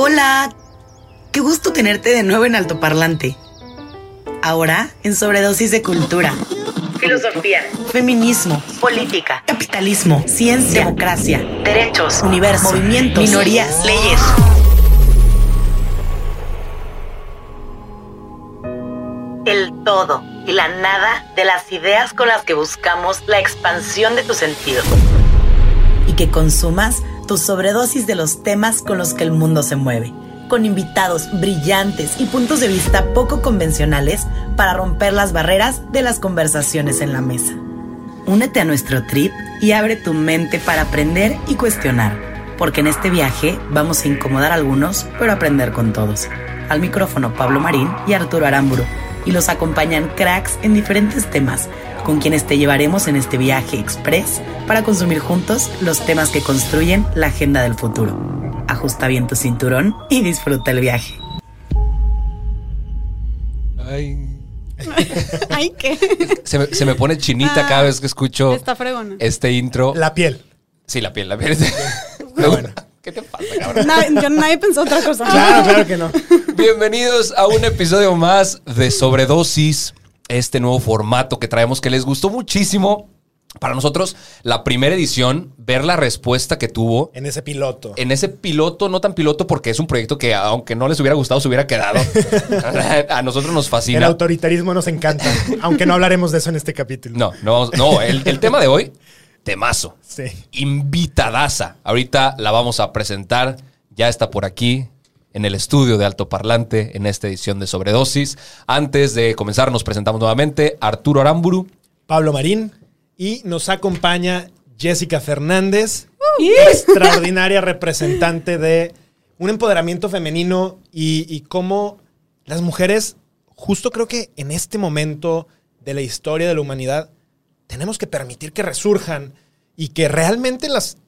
Hola, qué gusto tenerte de nuevo en Altoparlante. Ahora en Sobredosis de Cultura. Filosofía, feminismo, política, capitalismo, ciencia, democracia, derechos, universo, movimientos, minorías, leyes. El todo y la nada de las ideas con las que buscamos la expansión de tu sentido. Y que consumas tu sobredosis de los temas con los que el mundo se mueve con invitados brillantes y puntos de vista poco convencionales para romper las barreras de las conversaciones en la mesa. Únete a nuestro trip y abre tu mente para aprender y cuestionar, porque en este viaje vamos a incomodar a algunos, pero aprender con todos. Al micrófono Pablo Marín y Arturo Aramburu, y los acompañan cracks en diferentes temas, con quienes te llevaremos en este viaje express para consumir juntos los temas que construyen la agenda del futuro ajusta bien tu cinturón y disfruta el viaje. Ay. Ay, ¿qué? Se me, se me pone chinita cada vez que escucho Está este intro. La piel. Sí, la piel, la piel. Ah, bueno. ¿Qué te pasa, cabrón? Na- yo nadie pensó otra cosa. Claro, claro que no. Bienvenidos a un episodio más de Sobredosis, este nuevo formato que traemos que les gustó muchísimo. Para nosotros, la primera edición, ver la respuesta que tuvo En ese piloto. en ese piloto, no tan piloto porque es un proyecto que aunque no les hubiera gustado, se hubiera quedado. A nosotros nos El fascina. autoritarismo nos encanta. aunque no hablaremos de eso en este capítulo. No, no, no, el, el tema de hoy, temazo. Sí. Invitadaza. Ahorita la vamos a presentar. Ya está por aquí en el estudio de Alto Parlante en esta edición de Sobredosis. Antes de comenzar, nos presentamos nuevamente. Arturo Aramburu. Pablo Marín. Y nos acompaña Jessica Fernández, extraordinaria representante de un empoderamiento femenino y, y cómo las mujeres, justo creo que en este momento de la historia de la humanidad, tenemos que permitir que resurjan y que realmente las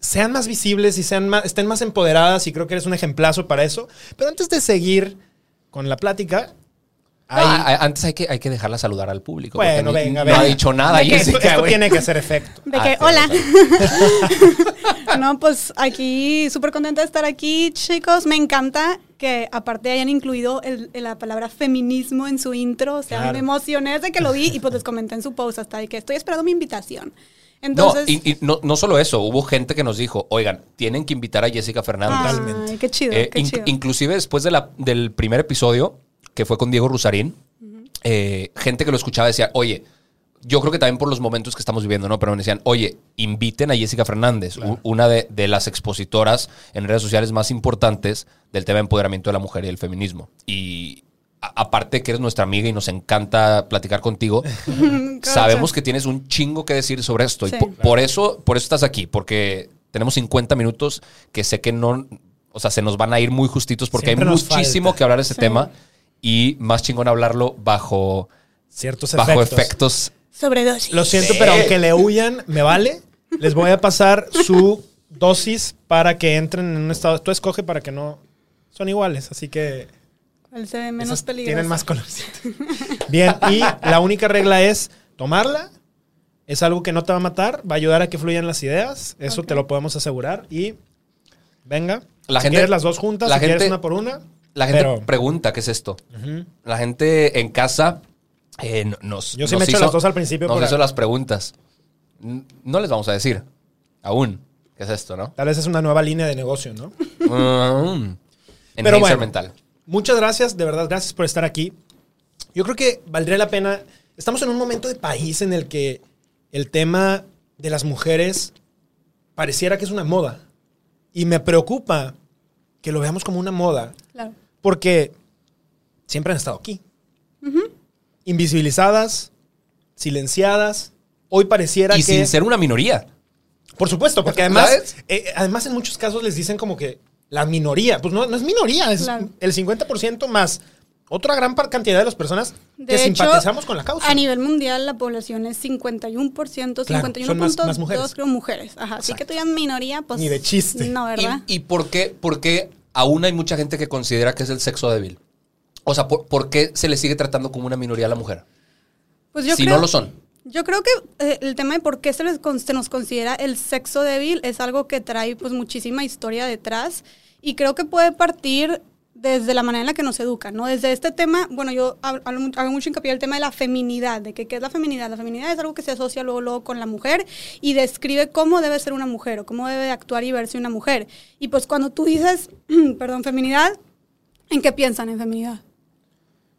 sean más visibles y sean más, estén más empoderadas y creo que eres un ejemplazo para eso. Pero antes de seguir con la plática, hay- antes hay que, hay que dejarla saludar al público. Bueno, venga, no venga. ha dicho nada, De que esto, Jessica, esto güey. tiene que hacer efecto. De Ah, que, hola. no, pues aquí súper contenta de estar aquí, chicos. Me encanta que aparte hayan incluido el- la palabra feminismo en su intro. O sea, Claro. me emocioné desde que lo vi y pues les comenté en su post hasta de que estoy esperando mi invitación. No, y, y no, no solo eso, hubo gente que nos dijo, oigan, tienen que invitar a Jessica Fernández. Totalmente. ay, qué chido, Eh, qué in- chido. inclusive después de la- del primer episodio, que fue con Diego Rusarín, eh, gente que lo escuchaba decía, oye, yo creo que también por los momentos que estamos viviendo, ¿no? Pero me decían, oye, inviten a Jessica Fernández, una de, de las expositoras en redes sociales más importantes del tema de empoderamiento de la mujer y el feminismo. Y aparte que eres nuestra amiga y nos encanta platicar contigo, sabemos que tienes un chingo que decir sobre esto. Sí. Y po- por, eso, por eso estás aquí, porque tenemos 50 minutos que sé que no, o sea, se nos van a ir muy justitos porque Siempre hay muchísimo falta. que hablar de ese Sí. tema y más chingón hablarlo bajo, Ciertos bajo efectos. efectos. Sobredosis. Lo siento, pero aunque le huyan, me vale. Les voy a pasar su dosis para que entren en un estado. Tú escoge para que no. Son iguales, así que. ¿Cuál se ve menos esas peligroso? tienen más colorcito. Bien, y la única regla es tomarla. Es algo que no te va a matar, va a ayudar a que fluyan las ideas. Eso te lo podemos asegurar. Y venga. La si gente- quieres las dos juntas, la si quieres gente- una por una. La gente Pero- pregunta qué es esto. La gente en casa eh, no- nos. Yo sí nos me echo las dos al principio Nos por- hizo las preguntas. No les vamos a decir aún qué es esto, ¿no? Tal vez es una nueva línea de negocio, ¿no? Mm. En Pero bueno. mental. Muchas gracias, de verdad, gracias por estar aquí. Yo creo que valdría la pena. Estamos en un momento de país en el que el tema de las mujeres pareciera que es una moda. Y me preocupa que lo veamos como una moda, Claro. porque siempre han estado aquí. Invisibilizadas, silenciadas. Hoy pareciera Y que. sin ser una minoría. Por supuesto, porque además, ¿Sabes? eh, además en muchos casos les dicen como que la minoría, pues no, no es minoría, es Claro. el 50% más otra gran cantidad de las personas De que hecho, simpatizamos con la causa. A nivel mundial, la población es 51%, Claro, 51.2 son más- más mujeres. creo mujeres. Ajá, así que tú ya minoría, pues. Ni de chiste. No, ¿Y, ¿verdad? y por, qué, por qué aún hay mucha gente que considera que es el sexo débil? O sea, ¿por, por qué se le sigue tratando como una minoría a la mujer? Pues yo si creo- no lo son. Yo creo que eh, el tema de por qué se, les con- se nos considera el sexo débil es algo que trae pues muchísima historia detrás y creo que puede partir desde la manera en la que nos educan, ¿no? Desde este tema, bueno, yo hablo hago mucho hincapié en el tema de la feminidad, de que qué es la feminidad. La feminidad es algo que se asocia luego, luego con la mujer y describe cómo debe ser una mujer o cómo debe de actuar y verse una mujer. Y pues cuando tú dices, perdón, feminidad, ¿en qué piensan en feminidad?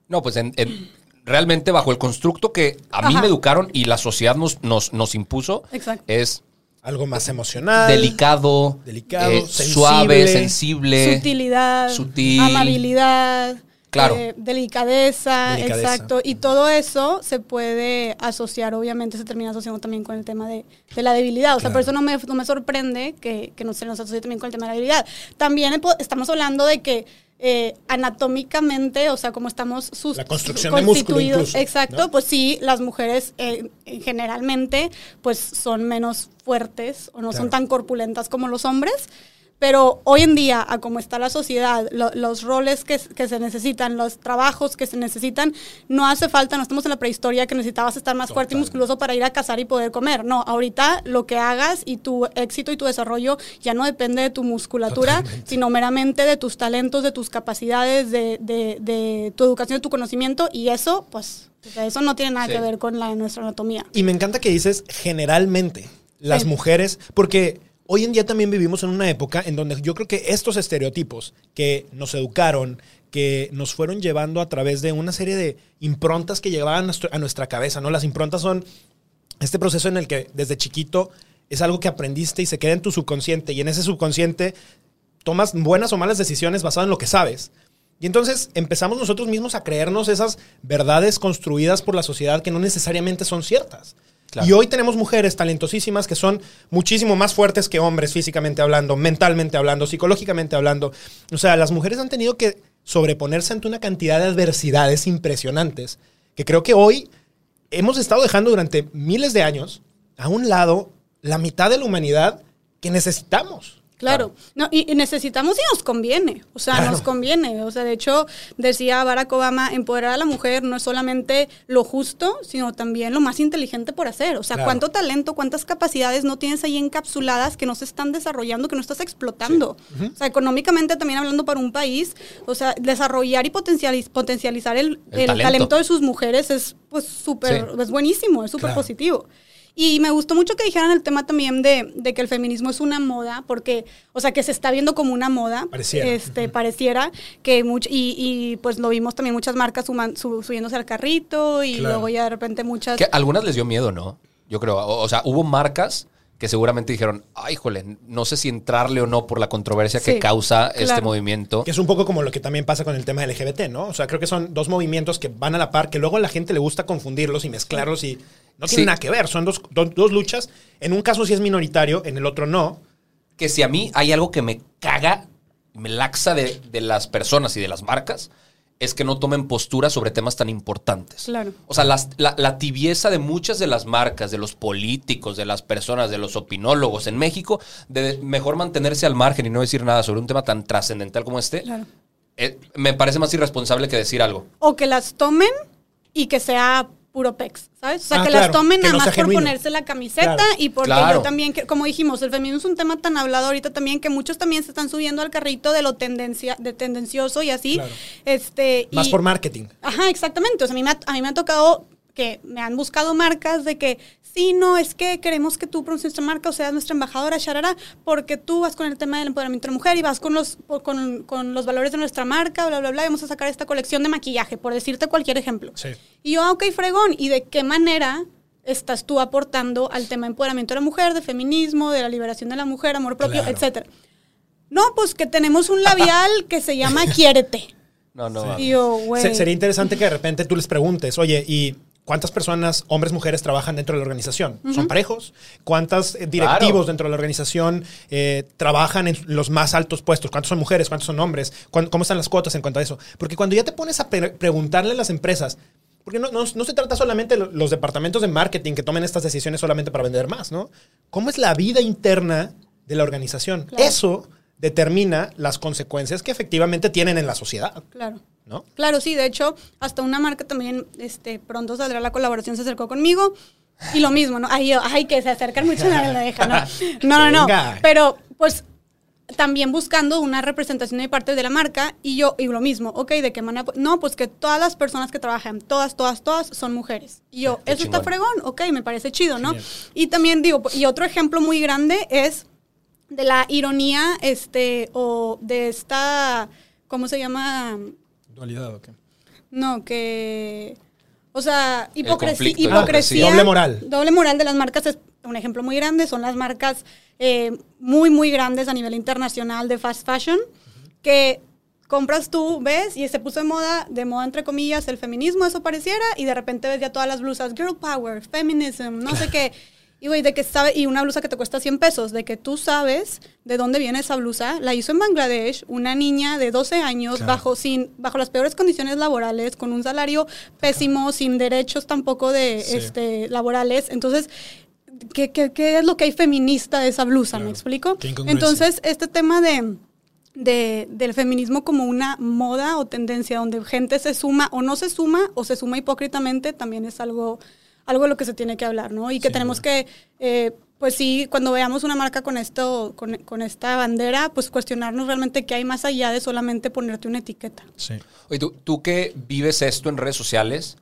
No, pues en- en- realmente bajo el constructo que a mí Ajá. me educaron y la sociedad nos, nos, nos impuso, Exacto. es Algo más emocional. delicado, delicado, eh, sensible. suave, sensible. Sutilidad, sutil. amabilidad, Claro. eh, delicadeza, Delicadeza. exacto. Y todo eso se puede asociar, obviamente se termina asociando también con el tema de, de la debilidad. O sea, por eso no me, no me sorprende que, que no se nos asocie también con el tema de la debilidad. También po- estamos hablando de que eh, anatómicamente, o sea, como estamos sus, La construcción de músculo constituidos, incluso, exacto, ¿no? pues sí, las mujeres eh, eh, generalmente pues son menos fuertes o no Claro. son tan corpulentas como los hombres. Pero hoy en día, a cómo está la sociedad, lo- los roles que, que se necesitan, los trabajos que se necesitan, no hace falta, no estamos en la prehistoria que necesitabas estar más fuerte y musculoso para ir a cazar y poder comer. No, ahorita lo que hagas y tu éxito y tu desarrollo ya no depende de tu musculatura, sino meramente de tus talentos, de tus capacidades, de, de- de tu educación, de tu conocimiento y eso, pues, o sea, eso no tiene nada Sí. que ver con la, nuestra anatomía. Y me encanta que dices generalmente las Sí. mujeres, porque hoy en día también vivimos en una época en donde yo creo que estos estereotipos que nos educaron, que nos fueron llevando a través de una serie de improntas que llevaban a nuestra cabeza, ¿no? Las improntas son este proceso en el que desde chiquito es algo que aprendiste y se queda en tu subconsciente y en ese subconsciente tomas buenas o malas decisiones basado en lo que sabes. Y entonces empezamos nosotros mismos a creernos esas verdades construidas por la sociedad que no necesariamente son ciertas. Y hoy tenemos mujeres talentosísimas que son muchísimo más fuertes que hombres físicamente hablando, mentalmente hablando, psicológicamente hablando. O sea, las mujeres han tenido que sobreponerse ante una cantidad de adversidades impresionantes que creo que hoy hemos estado dejando durante miles de años a un lado la mitad de la humanidad que necesitamos. Claro, No, y, y necesitamos y nos conviene, o sea, Claro. nos conviene, o sea, de hecho, decía Barack Obama, empoderar a la mujer no es solamente lo justo, sino también lo más inteligente por hacer, o sea, Claro. cuánto talento, cuántas capacidades no tienes ahí encapsuladas que no se están desarrollando, que no estás explotando, o sea, económicamente también hablando para un país, o sea, desarrollar y potencializ- potencializar el, El el talento. talento. de sus mujeres es pues súper, Sí. es buenísimo, es súper Claro. positivo. Y me gustó mucho que dijeran el tema también de, de que el feminismo es una moda, porque, o sea, que se está viendo como una moda. Pareciera. Este, pareciera que mucho, y, y, pues lo vimos también muchas marcas suman- su- subiéndose al carrito y Claro. luego ya de repente muchas... Que algunas les dio miedo, ¿no? Yo creo. O, o sea, hubo marcas que seguramente dijeron, ay, jole, no sé si entrarle o no por la controversia que causa este movimiento. Que es un poco como lo que también pasa con el tema LGBT, ¿no? O sea, creo que son dos movimientos que van a la par, que luego a la gente le gusta confundirlos y mezclarlos y no tienen Sí. nada que ver. Son dos, do- dos luchas. En un caso sí es minoritario, en el otro no. que si a mí hay algo que me caga, me laxa de, de las personas y de las marcas, es que no tomen postura sobre temas tan importantes. Claro. O sea, las- la, la tibieza de muchas de las marcas, de los políticos, de las personas, de los opinólogos en México, de mejor mantenerse al margen y no decir nada sobre un tema tan trascendental como este, Claro. eh, me parece más irresponsable que decir algo. O que las tomen y que sea puro pex, ¿sabes? O sea, Ah, que claro, las tomen que nada no más por ponerse la camiseta Claro. y porque Claro. yo también, que- como dijimos, el feminismo es un tema tan hablado ahorita también que muchos también se están subiendo al carrito de lo tendencia, de tendencioso y así. Claro. Este, Más y- por marketing. Ajá, exactamente. O sea, a mí, me ha, a mí me ha tocado que me han buscado marcas de que, sí, no, es que queremos que tú pronuncies nuestra marca o seas nuestra embajadora, charara, porque tú vas con el tema del empoderamiento de la mujer y vas con los, con, con los valores de nuestra marca, bla, bla, bla, y vamos a sacar esta colección de maquillaje, por decirte cualquier ejemplo. Sí. Y yo, ah, ok, fregón, ¿y de qué manera estás tú aportando al tema de empoderamiento de la mujer, de feminismo, de la liberación de la mujer, amor propio, Claro. etcétera? No, pues que tenemos un labial que se llama Quiérete. No, no. Y yo, güey. Se- sería interesante que de repente tú les preguntes, oye, ¿y ¿Cuántas personas, hombres, mujeres, trabajan dentro de la organización? ¿Son parejos? ¿Cuántos eh, directivos Claro. dentro de la organización eh, trabajan en los más altos puestos? ¿Cuántos son mujeres? ¿Cuántos son hombres? ¿Cuán- ¿Cómo están las cuotas en cuanto a eso? Porque cuando ya te pones a pre- preguntarle a las empresas, porque no, no- no se trata solamente de lo- los departamentos de marketing que tomen estas decisiones solamente para vender más, ¿no? ¿Cómo es la vida interna de la organización? Claro. Eso determina las consecuencias que efectivamente tienen en la sociedad, Claro. ¿no? Claro, sí, de hecho, hasta una marca también, este, pronto saldrá la colaboración, se acercó conmigo. Y lo mismo, ¿no? Ay, ay, que se acercan mucho a la deja, ¿no? No, no, no. Pero, pues, también buscando una representación de parte de la marca y yo, y lo mismo, ok, ¿de qué manera? No, pues que todas las personas que trabajan, todas, todas, todas, son mujeres. Y yo, Qué eso está fregón, ok, me parece chido, ¿no? Genial. Y también digo, y otro ejemplo muy grande es de la ironía, este, o de esta, ¿cómo se llama? Dualidad, ¿o qué? No, que. O sea, hipocresía. hipocresía ah, sí. Doble moral. Doble moral de las marcas es un ejemplo muy grande. Son las marcas eh, muy, muy grandes a nivel internacional de fast fashion que compras tú, ves, y se puso de moda, de moda entre comillas, el feminismo, eso pareciera, y de repente ves ya todas las blusas, girl power, feminism, no sé qué. Y güey, de que sabe, y una blusa que te cuesta 100 pesos, de que tú sabes de dónde viene esa blusa, la hizo en Bangladesh, una niña de 12 años, Claro. bajo, sin, bajo las peores condiciones laborales, con un salario pésimo, sin derechos tampoco de Sí. este, laborales. Entonces, ¿qué, qué, qué es lo que hay feminista de esa blusa? Claro. ¿Me explico? Entonces, este tema de, de- del feminismo como una moda o tendencia donde gente se suma o no se suma o se suma hipócritamente también es algo, algo de lo que se tiene que hablar, ¿no? Y que Sin tenemos que, eh, pues sí, cuando veamos una marca con esto, con, con esta bandera, pues cuestionarnos realmente qué hay más allá de solamente ponerte una etiqueta. Sí. Oye, tú, tú que vives esto en redes sociales,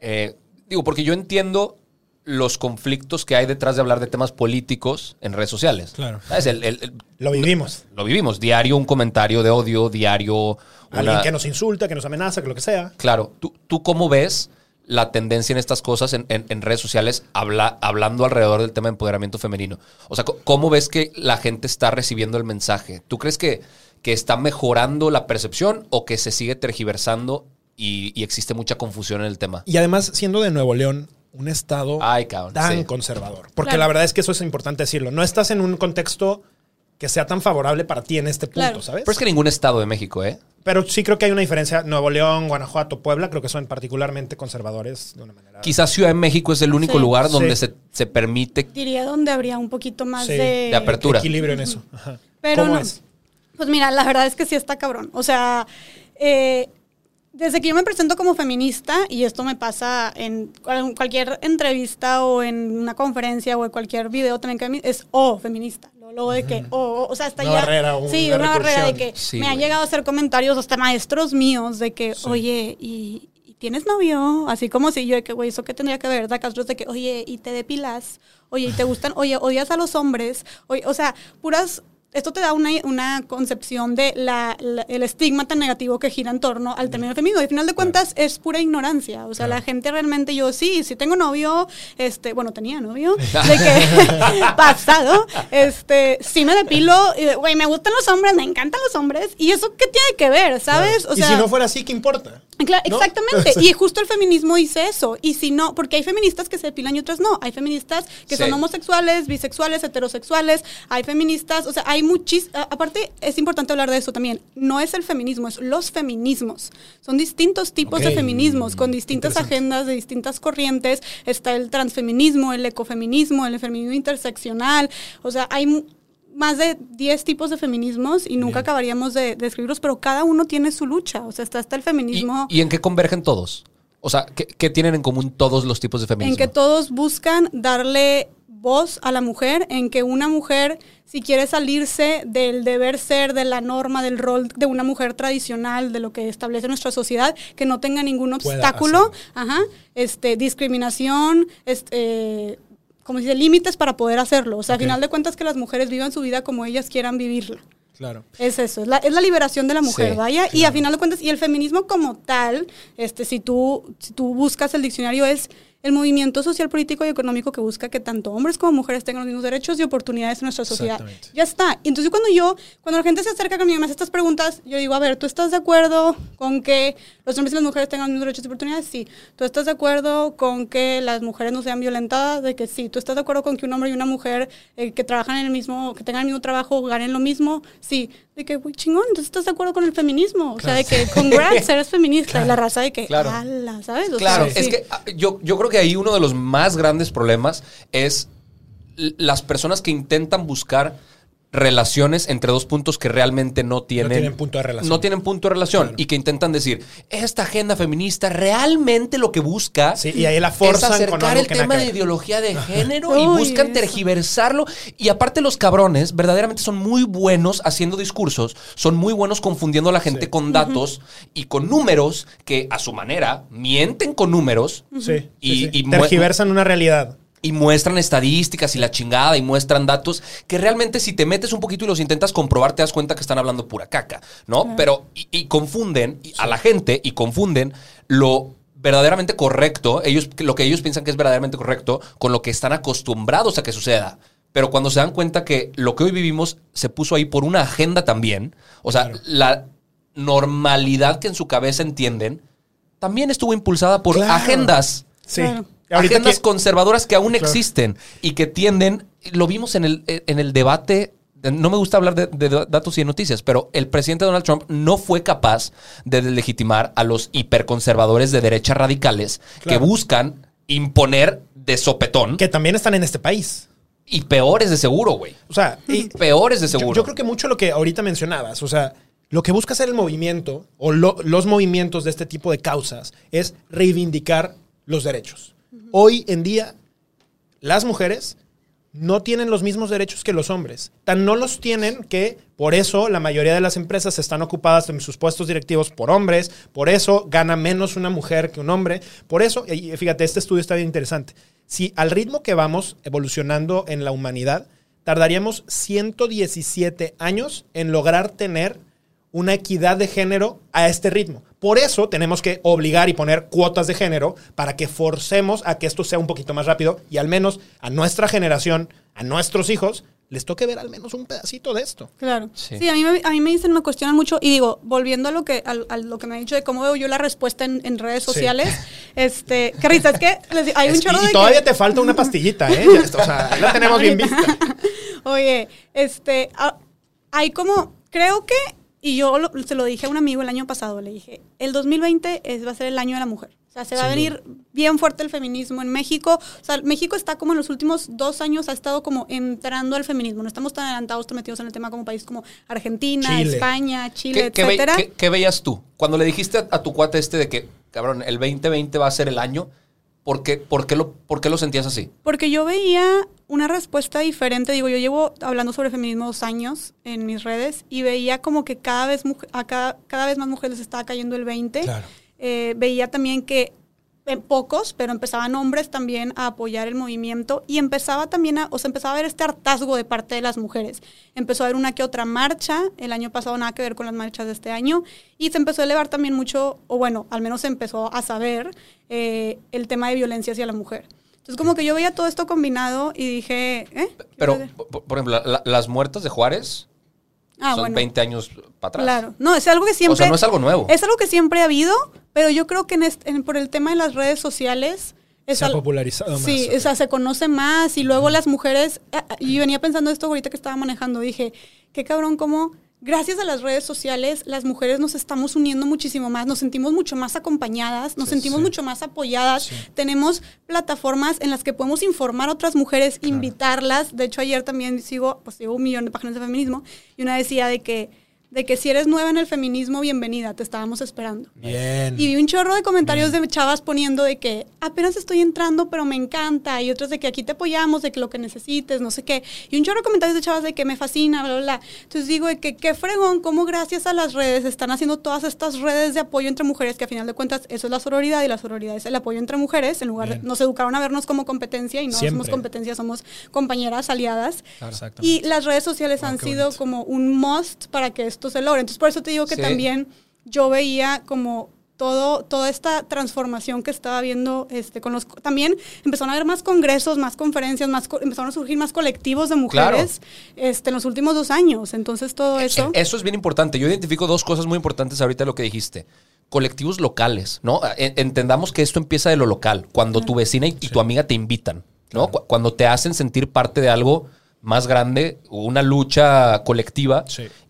eh, digo, porque yo entiendo los conflictos que hay detrás de hablar de temas políticos en redes sociales. Claro. ¿Sabes? El- el- el- Lo vivimos. lo vivimos. Diario un comentario de odio, diario Alguien una- que nos insulta, que nos amenaza, que lo que sea. Claro. ¿Tú, tú cómo ves la tendencia en estas cosas en, en- en redes sociales habla- hablando alrededor del tema de empoderamiento femenino? O sea, ¿cómo ves que la gente está recibiendo el mensaje? ¿Tú crees que, que está mejorando la percepción o que se sigue tergiversando y, y existe mucha confusión en el tema? Y además, siendo de Nuevo León, un estado Ay, cabrón, tan sí. conservador. Porque Claro. la verdad es que eso es importante decirlo. No estás en un contexto que sea tan favorable para ti en este punto, Claro. ¿sabes? Pero es que ningún estado de México, ¿eh? Pero sí creo que hay una diferencia. Nuevo León, Guanajuato, Puebla, creo que son particularmente conservadores de una manera. Quizás Ciudad de México es el único Sí. lugar donde Sí. se, se permite Diría donde habría un poquito más Sí, de... de apertura. equilibrio en eso. Ajá. Pero ¿Cómo no. es? Pues mira, la verdad es que sí está cabrón. O sea, eh, desde que yo me presento como feminista, y esto me pasa en cual- cualquier entrevista o en una conferencia o en cualquier video también que es oh, feminista. Luego, luego de que, oh, o sea, hasta Una ya. barrera, una sí, una barrera de que Sí, me han llegado a hacer comentarios hasta maestros míos de que, oye, y. y ¿Tienes novio? Así como si yo, de que, güey, ¿eso qué tendría que ver? Da Castro de que, oye, ¿y te depilas? Oye, ¿y te gustan? Oye, ¿odias a los hombres? Oye, o sea, puras esto te da una, una concepción de la, la- el estigma tan negativo que gira en torno al término femenino. Y al final de cuentas es pura ignorancia. O sea, la gente realmente, yo sí, sí tengo novio, este, bueno, tenía novio, de que pasado, este, sí me depilo, güey, me gustan los hombres, me encantan los hombres. ¿Y eso qué tiene que ver, sabes? Claro. y si no fuera así, ¿qué importa? Claro, ¿No? exactamente. Y justo el feminismo dice eso. Y si no, porque hay feministas que se depilan y otras no. Hay feministas que Sí. son homosexuales, bisexuales, heterosexuales. Hay feministas, o sea, hay muchis. a- Aparte, es importante hablar de eso también. No es el feminismo, es los feminismos. Son distintos tipos Ok. de feminismos con distintas agendas de distintas corrientes. Está el transfeminismo, el ecofeminismo, el feminismo interseccional. O sea, hay más de 10 tipos de feminismos y nunca acabaríamos de, de escribirlos, pero cada uno tiene su lucha. O sea, está hasta el ¿Y, feminismo. y en qué convergen todos? O sea, ¿qué, qué tienen en común todos los tipos de feminismo? En que todos buscan darle voz a la mujer, en que una mujer, si quiere salirse del deber ser, de la norma, del rol de una mujer tradicional, de lo que establece nuestra sociedad, que no tenga ningún obstáculo, ajá, este, discriminación, este, eh, como dice, límites para poder hacerlo. O sea, Ok. a final de cuentas que las mujeres vivan su vida como ellas quieran vivirla. Claro. Es eso, es la, es la liberación de la mujer, Sí, vaya. Y a final de cuentas, y el feminismo como tal, este, si tú, si tú buscas el diccionario, es el movimiento social, político y económico que busca que tanto hombres como mujeres tengan los mismos derechos y oportunidades en nuestra sociedad. Ya está. Entonces cuando yo, cuando la gente se acerca conmigo y me hace estas preguntas, yo digo, a ver, ¿tú estás de acuerdo con que los hombres y las mujeres tengan los mismos derechos y oportunidades? Sí. ¿Tú estás de acuerdo con que las mujeres no sean violentadas? De que sí. ¿Tú estás de acuerdo con que un hombre y una mujer eh, que trabajan en el mismo, que tengan el mismo trabajo, ganen lo mismo? Sí. De que, güey, chingón, entonces estás de acuerdo con el feminismo. O sea, de que, congrats, eres feminista. Y la raza de que, Claro. ala, ¿sabes? O Claro, sea, es que ah, yo, yo creo que ahí uno de los más grandes problemas es las personas que intentan buscar relaciones entre dos puntos que realmente no tienen, tienen punto de relación. no tienen punto de relación Claro. y que intentan decir, esta agenda feminista realmente lo que busca Sí, y ahí la es acercar el tema de ideología de género y buscan tergiversarlo. Y aparte los cabrones verdaderamente son muy buenos haciendo discursos, son muy buenos confundiendo a la gente Sí. con datos y con números que a su manera mienten con números Sí, Y- sí. y mu- tergiversan una realidad. Y muestran estadísticas y la chingada y muestran datos que realmente si te metes un poquito y los intentas comprobar te das cuenta que están hablando pura caca, ¿no? Pero y, y confunden a la gente y confunden lo verdaderamente correcto, ellos lo que ellos piensan que es verdaderamente correcto con lo que están acostumbrados a que suceda. Pero cuando se dan cuenta que lo que hoy vivimos se puso ahí por una agenda también, o sea, la normalidad que en su cabeza entienden también estuvo impulsada por Claro. agendas Sí. Claro. Agendas que- conservadoras que aún Claro. existen y que tienden, lo vimos en el, en el debate, no me gusta hablar de, de datos y de noticias, pero el presidente Donald Trump no fue capaz de legitimar a los hiperconservadores de derecha radicales Claro. que buscan imponer de sopetón que también están en este país. y peores de seguro, güey. O sea, y Peores de yo, seguro. yo creo que mucho lo que ahorita mencionabas, o sea, lo que busca hacer el movimiento o lo- los movimientos de este tipo de causas es reivindicar los derechos. Hoy en día, las mujeres no tienen los mismos derechos que los hombres. Tan no los tienen que por eso la mayoría de las empresas están ocupadas en sus puestos directivos por hombres, por eso gana menos una mujer que un hombre, por eso, fíjate, este estudio está bien interesante. Si al ritmo que vamos evolucionando en la humanidad, tardaríamos 117 años en lograr tener una equidad de género a este ritmo. Por eso tenemos que obligar y poner cuotas de género para que forcemos a que esto sea un poquito más rápido y al menos a nuestra generación, a nuestros hijos, les toque ver al menos un pedacito de esto. Claro. Sí. Sí, a, mí me, a mí me dicen, me cuestionan mucho y digo, volviendo a lo que, a, a lo que me han dicho de cómo veo yo la respuesta en, en redes Sí. sociales, este, qué risa, es que les hay un chorro y de todavía que- te falta una pastillita, ¿eh? O sea, la tenemos bien vista. Oye, este, ah, hay como, creo que, y yo lo- se lo dije a un amigo el año pasado, le dije, el 2020 es, va a ser el año de la mujer. O sea, se va a venir bien fuerte el feminismo en México. O sea, México está como en los últimos dos años ha estado como entrando al feminismo. No estamos tan adelantados, tan metidos en el tema como países como Argentina, Chile. España, Chile, ¿Qué, etcétera. qué- qué veías tú? Cuando le dijiste a, a tu cuate este de que, cabrón, el 2020 va a ser el año, ¿por qué, por qué, lo, por qué lo sentías así? Porque yo veía una respuesta diferente. Digo, yo llevo hablando sobre feminismo dos años en mis redes y veía como que cada vez, a cada, cada vez más mujeres les estaba cayendo el 20. Claro. Eh, veía también que eh, pocos, pero empezaban hombres también a apoyar el movimiento y empezaba también a, o sea, empezaba a haber este hartazgo de parte de las mujeres. Empezó a haber una que otra marcha, el año pasado nada que ver con las marchas de este año, y se empezó a elevar también mucho, o bueno, al menos se empezó a saber eh, el tema de violencia hacia la mujer. Entonces como que yo veía todo esto combinado y dije, ¿eh? ¿Qué Pero, por, por ejemplo, la- las muertas de Juárez Ah, son bueno. 20 años para atrás. Claro, no, es algo que siempre... O sea, no es algo nuevo. Es algo que siempre ha habido, pero yo creo que en este- en- por el tema de las redes sociales... Es Se ha al- popularizado más. Sí, o sea, se conoce más y luego las mujeres... ah, ah, Y venía pensando esto ahorita que estaba manejando, dije, qué cabrón cómo... Gracias a las redes sociales, las mujeres nos estamos uniendo muchísimo más, nos sentimos mucho más acompañadas, nos Sí, sentimos sí. mucho más apoyadas, Sí. tenemos plataformas en las que podemos informar a otras mujeres, invitarlas. De hecho, ayer también sigo, pues sigo un millón de páginas de feminismo y una decía de que, de que si eres nueva en el feminismo, bienvenida, te estábamos esperando. Bien. Y vi un chorro de comentarios de chavas poniendo de que apenas estoy entrando, pero me encanta. Y otros de que aquí te apoyamos, de que lo que necesites, no sé qué. Y un chorro de comentarios de chavas de que me fascina, bla, bla, bla. Entonces digo de que qué fregón, cómo gracias a las redes están haciendo todas estas redes de apoyo entre mujeres, que a final de cuentas eso es la sororidad y la sororidad es el apoyo entre mujeres. En lugar de, Bien. nos educaron a vernos como competencia y no Siempre. somos competencia, somos compañeras, aliadas. Exactamente. Y las redes sociales Ah, han sido bonito. como un must para que esto se logre. Entonces, por eso te digo que Sí. también yo veía como todo, toda esta transformación que estaba viendo este, con los... También empezaron a haber más congresos, más conferencias, más empezaron a surgir más colectivos de mujeres este, en los últimos dos años. Entonces todo eso... Eso es bien importante. Yo identifico dos cosas muy importantes ahorita de lo que dijiste. Colectivos locales, ¿no? Entendamos que esto empieza de lo local, cuando tu vecina y, tu amiga te invitan, ¿no? Cuando te hacen sentir parte de algo más grande, una lucha colectiva.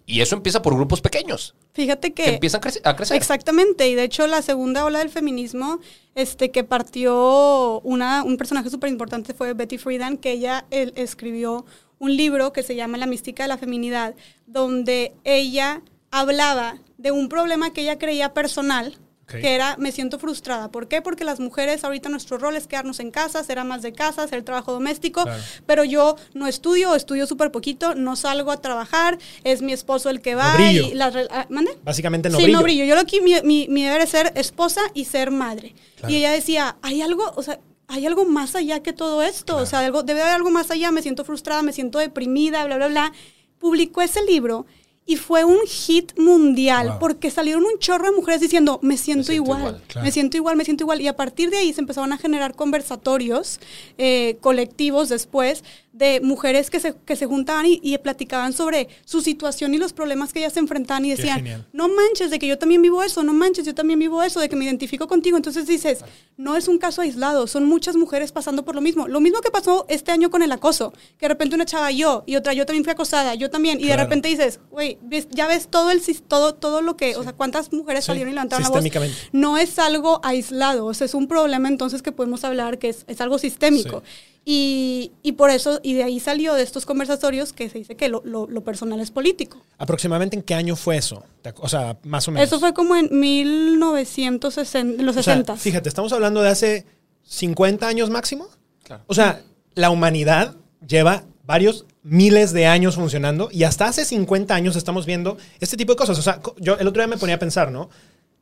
Y eso empieza por grupos pequeños. Fíjate que, empiezan a crecer. Exactamente, y de hecho la segunda ola del feminismo, este, que partió una, un personaje súper importante fue Betty Friedan, que ella escribió un libro que se llama La mística de la feminidad, donde ella hablaba de un problema que ella creía personal, que era me siento frustrada. ¿Por qué? Porque las mujeres ahorita nuestro rol es quedarnos en casa, ser amas de casa, hacer trabajo doméstico, pero yo no estudio, estudio súper poquito, no salgo a trabajar, es mi esposo el que va y las ah, ¿mande? Básicamente no sí, brillo. no brillo. Yo lo que mi, mi, mi, deber es ser esposa y ser madre. Y ella decía, hay algo, o sea, hay algo más allá que todo esto, o sea, algo, debe haber algo más allá, me siento frustrada, me siento deprimida, bla, bla, bla. Publicó ese libro y fue un hit mundial porque salieron un chorro de mujeres diciendo, me siento, igual, me siento igual, me siento igual. Y a partir de ahí se empezaron a generar conversatorios eh, colectivos después de mujeres que se, que se juntaban y, platicaban sobre su situación y los problemas que ellas se enfrentaban y decían, no manches, de que yo también vivo eso, no manches, yo también vivo eso, de que me identifico contigo. Entonces dices, no es un caso aislado, son muchas mujeres pasando por lo mismo. Lo mismo que pasó este año con el acoso, que de repente una chava yo y otra yo también fui acosada, yo también, y de repente dices, güey, ya ves todo el todo todo lo que, o sea, cuántas mujeres salieron y levantaron la voz. No es algo aislado, o sea, es un problema entonces que podemos hablar que es, es algo sistémico. Y, y, por eso, y de ahí salió de estos conversatorios que se dice que lo, lo, personal es político. ¿Aproximadamente en qué año fue eso? O sea, más o menos. Eso fue como en 1960, en los 60. fíjate, estamos hablando de hace 50 años máximo. Claro. O sea, la humanidad lleva varios miles de años funcionando y hasta hace 50 años estamos viendo este tipo de cosas. O sea, yo el otro día me ponía a pensar, ¿no?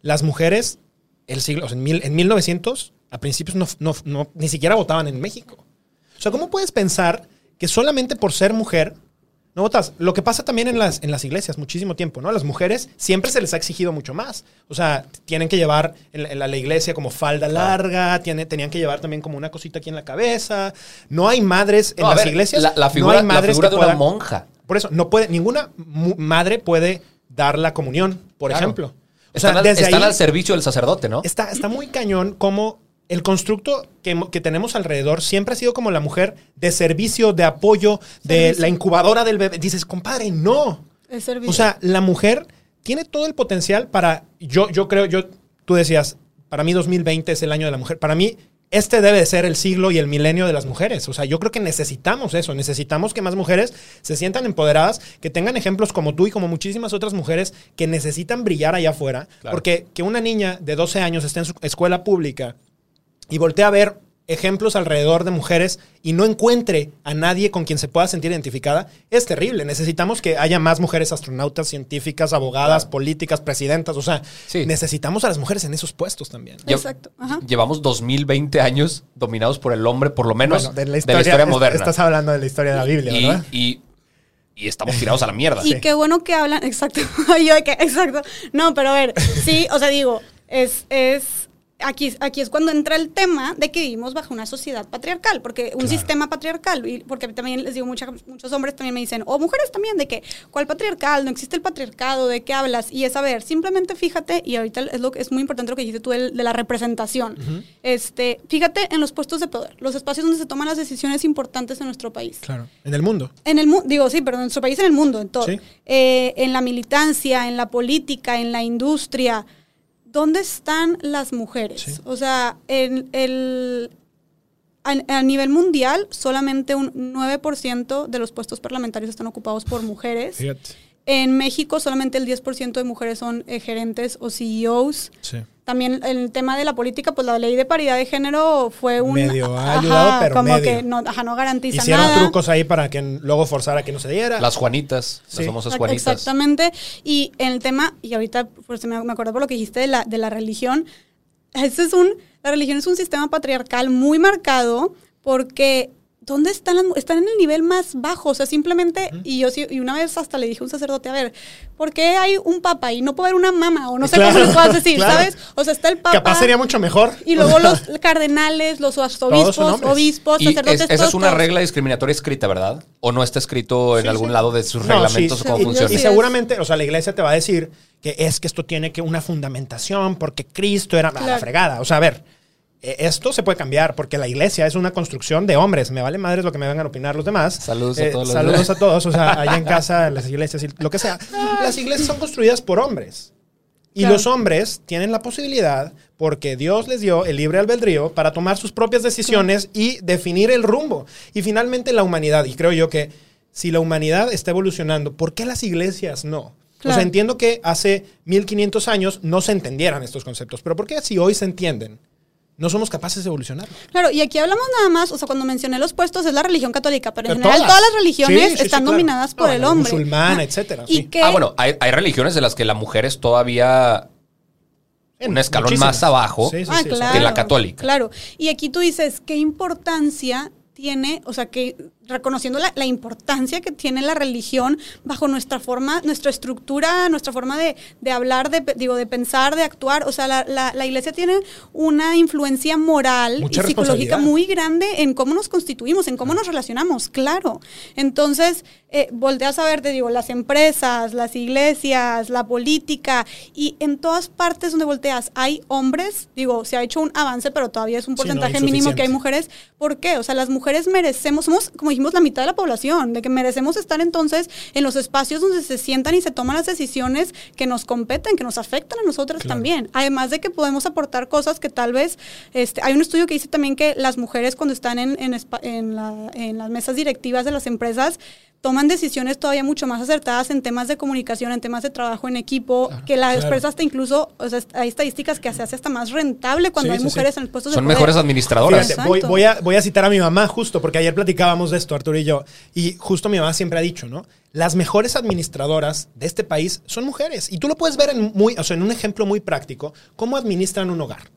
Las mujeres, el siglo, en, mil, en 1900, a principios no, no, no, ni siquiera votaban en México. O sea, ¿cómo puedes pensar que solamente por ser mujer no votas? Lo que pasa también en las, en las iglesias, muchísimo tiempo, ¿no? A las mujeres siempre se les ha exigido mucho más. O sea, tienen que llevar en la, iglesia como falda larga, tiene, tenían que llevar también como una cosita aquí en la cabeza. No hay madres en las iglesias. La, figura, no hay madres de una monja. Por eso, no puede, ninguna madre puede dar la comunión, por ejemplo. O sea, están, están al servicio del sacerdote, ¿no? Está, está muy cañón como el constructo que, tenemos alrededor siempre ha sido como la mujer de servicio, de apoyo, de la incubadora del bebé. Dices, compadre, no. O sea, la mujer tiene todo el potencial para, yo, yo creo, yo, tú decías, para mí 2020 es el año de la mujer. Para mí, este debe de ser el siglo y el milenio de las mujeres. O sea, yo creo que necesitamos eso. Necesitamos que más mujeres se sientan empoderadas, que tengan ejemplos como tú y como muchísimas otras mujeres que necesitan brillar allá afuera. Porque que una niña de 12 años esté en su escuela pública y voltea a ver ejemplos alrededor de mujeres y no encuentre a nadie con quien se pueda sentir identificada, es terrible. Necesitamos que haya más mujeres astronautas, científicas, abogadas, políticas, presidentas. O sea, necesitamos a las mujeres en esos puestos también. Exacto. Llevamos 2020 años dominados por el hombre, por lo menos de, la historia, moderna. Estás hablando de la historia de la Biblia, ¿verdad? Y, y estamos tirados a la mierda. Y qué bueno que hablan, exacto. exacto. No, pero a ver, sí, o sea, digo, es, es aquí, aquí es cuando entra el tema de que vivimos bajo una sociedad patriarcal, porque un sistema patriarcal, y porque también les digo, muchos hombres también me dicen, o mujeres también, de que, ¿cuál patriarcal? No existe el patriarcado, ¿de qué hablas? Y es, a ver, simplemente fíjate, y ahorita es, lo, es muy importante lo que dijiste tú de, la representación, este, fíjate en los puestos de poder, los espacios donde se toman las decisiones importantes en nuestro país. Claro, en el mundo. En el mundo, digo, sí, pero en nuestro país, en el mundo, en todo. Eh, en la militancia, en la política, en la industria, ¿dónde están las mujeres? O sea, en el, a, nivel mundial, solamente un 9% de los puestos parlamentarios están ocupados por mujeres. En México, solamente el 10% de mujeres son eh, gerentes o CEOs. Sí. También el tema de la política, pues la ley de paridad de género fue un... Medio ha ayudado, pero como que no, ajá, no garantiza Hicieron trucos ahí para que luego forzara que no se diera. Las Juanitas, las famosas Juanitas. Exactamente. Y en el tema, y ahorita pues, me, me acuerdo por lo que dijiste de la, de la religión, ese es un... La religión es un sistema patriarcal muy marcado porque ¿dónde están las Están en el nivel más bajo, o sea, simplemente, y yo sí- y una vez hasta le dije a un sacerdote, a ver, ¿por qué hay un papa y no puede haber una mama? O no sé Claro, cómo les puedas decir, claro. ¿sabes? O sea, está el papa. Capaz sería mucho mejor. Y luego los cardenales, los arzobispos, obispos, Y es- sacerdotes. esa es una todos. regla discriminatoria escrita, ¿verdad? ¿O no está escrito en Sí, algún sí. lado de sus No, reglamentos sí, o cómo funciona? Y seguramente, o sea, la iglesia te va a decir que es que esto tiene que una fundamentación porque Cristo era la fregada. O sea, a ver, esto se puede cambiar porque la iglesia es una construcción de hombres. Me vale madres lo que me vengan a opinar los demás. Eh, Saludos a todos los- Saludos a todos. O sea, allá en casa, las iglesias, y lo que sea. Las iglesias son construidas por hombres. Y Claro. los hombres tienen la posibilidad, porque Dios les dio el libre albedrío, para tomar sus propias decisiones y definir el rumbo. Y finalmente la humanidad. Y creo yo que si la humanidad está evolucionando, ¿por qué las iglesias no? O sea, entiendo que hace 1500 años no se entendieran estos conceptos, pero ¿por qué si hoy se entienden? No somos capaces de evolucionar. Claro, y aquí hablamos nada más, o sea, cuando mencioné los puestos es la religión católica, pero en Pero general todas. todas, las religiones Sí, sí, sí, están claro. dominadas por No, el la hombre. musulmana, Ajá. etcétera, Y sí. que, Ah, bueno, hay, hay religiones en las que la mujer es todavía En un escalón muchísimas. más abajo. Sí, sí, Ah, sí, claro. que la católica. Claro. Y aquí tú dices, ¿qué importancia tiene, o sea, que reconociendo la, la importancia que tiene la religión bajo nuestra forma, nuestra estructura, nuestra forma de, de hablar, de, digo, de pensar, de actuar. O sea, la, la- la iglesia tiene una influencia moral Mucha y psicológica muy grande en cómo nos constituimos, en cómo nos relacionamos, claro. Entonces, eh, volteas a ver, te digo, las empresas, las iglesias, la política, y en todas partes donde volteas hay hombres, digo, se ha hecho un avance, pero todavía es un Sí, no, porcentaje mínimo que hay mujeres. ¿Por qué? O sea, las mujeres merecemos, somos, como dijimos, la mitad de la población, de que merecemos estar entonces en los espacios donde se sientan y se toman las decisiones que nos competen, que nos afectan a nosotras Claro. también. Además de que podemos aportar cosas que tal vez, este, hay un estudio que dice también que las mujeres cuando están en, en la- en las mesas directivas de las empresas, toman decisiones todavía mucho más acertadas en temas de comunicación, en temas de trabajo en equipo, que las Claro. empresas hasta incluso, o sea, hay estadísticas que se hace hasta más rentable cuando Sí, hay sí, mujeres sí. en el puesto de Son poder. mejores administradoras. Fíjate, voy, Exacto. voy a, voy a citar a mi mamá justo, porque ayer platicábamos de esto, Arturo y yo. Y justo mi mamá siempre ha dicho, ¿no? Las mejores administradoras de este país son mujeres. Y tú lo puedes ver en, muy, o sea, en un ejemplo muy práctico, cómo administran un hogar.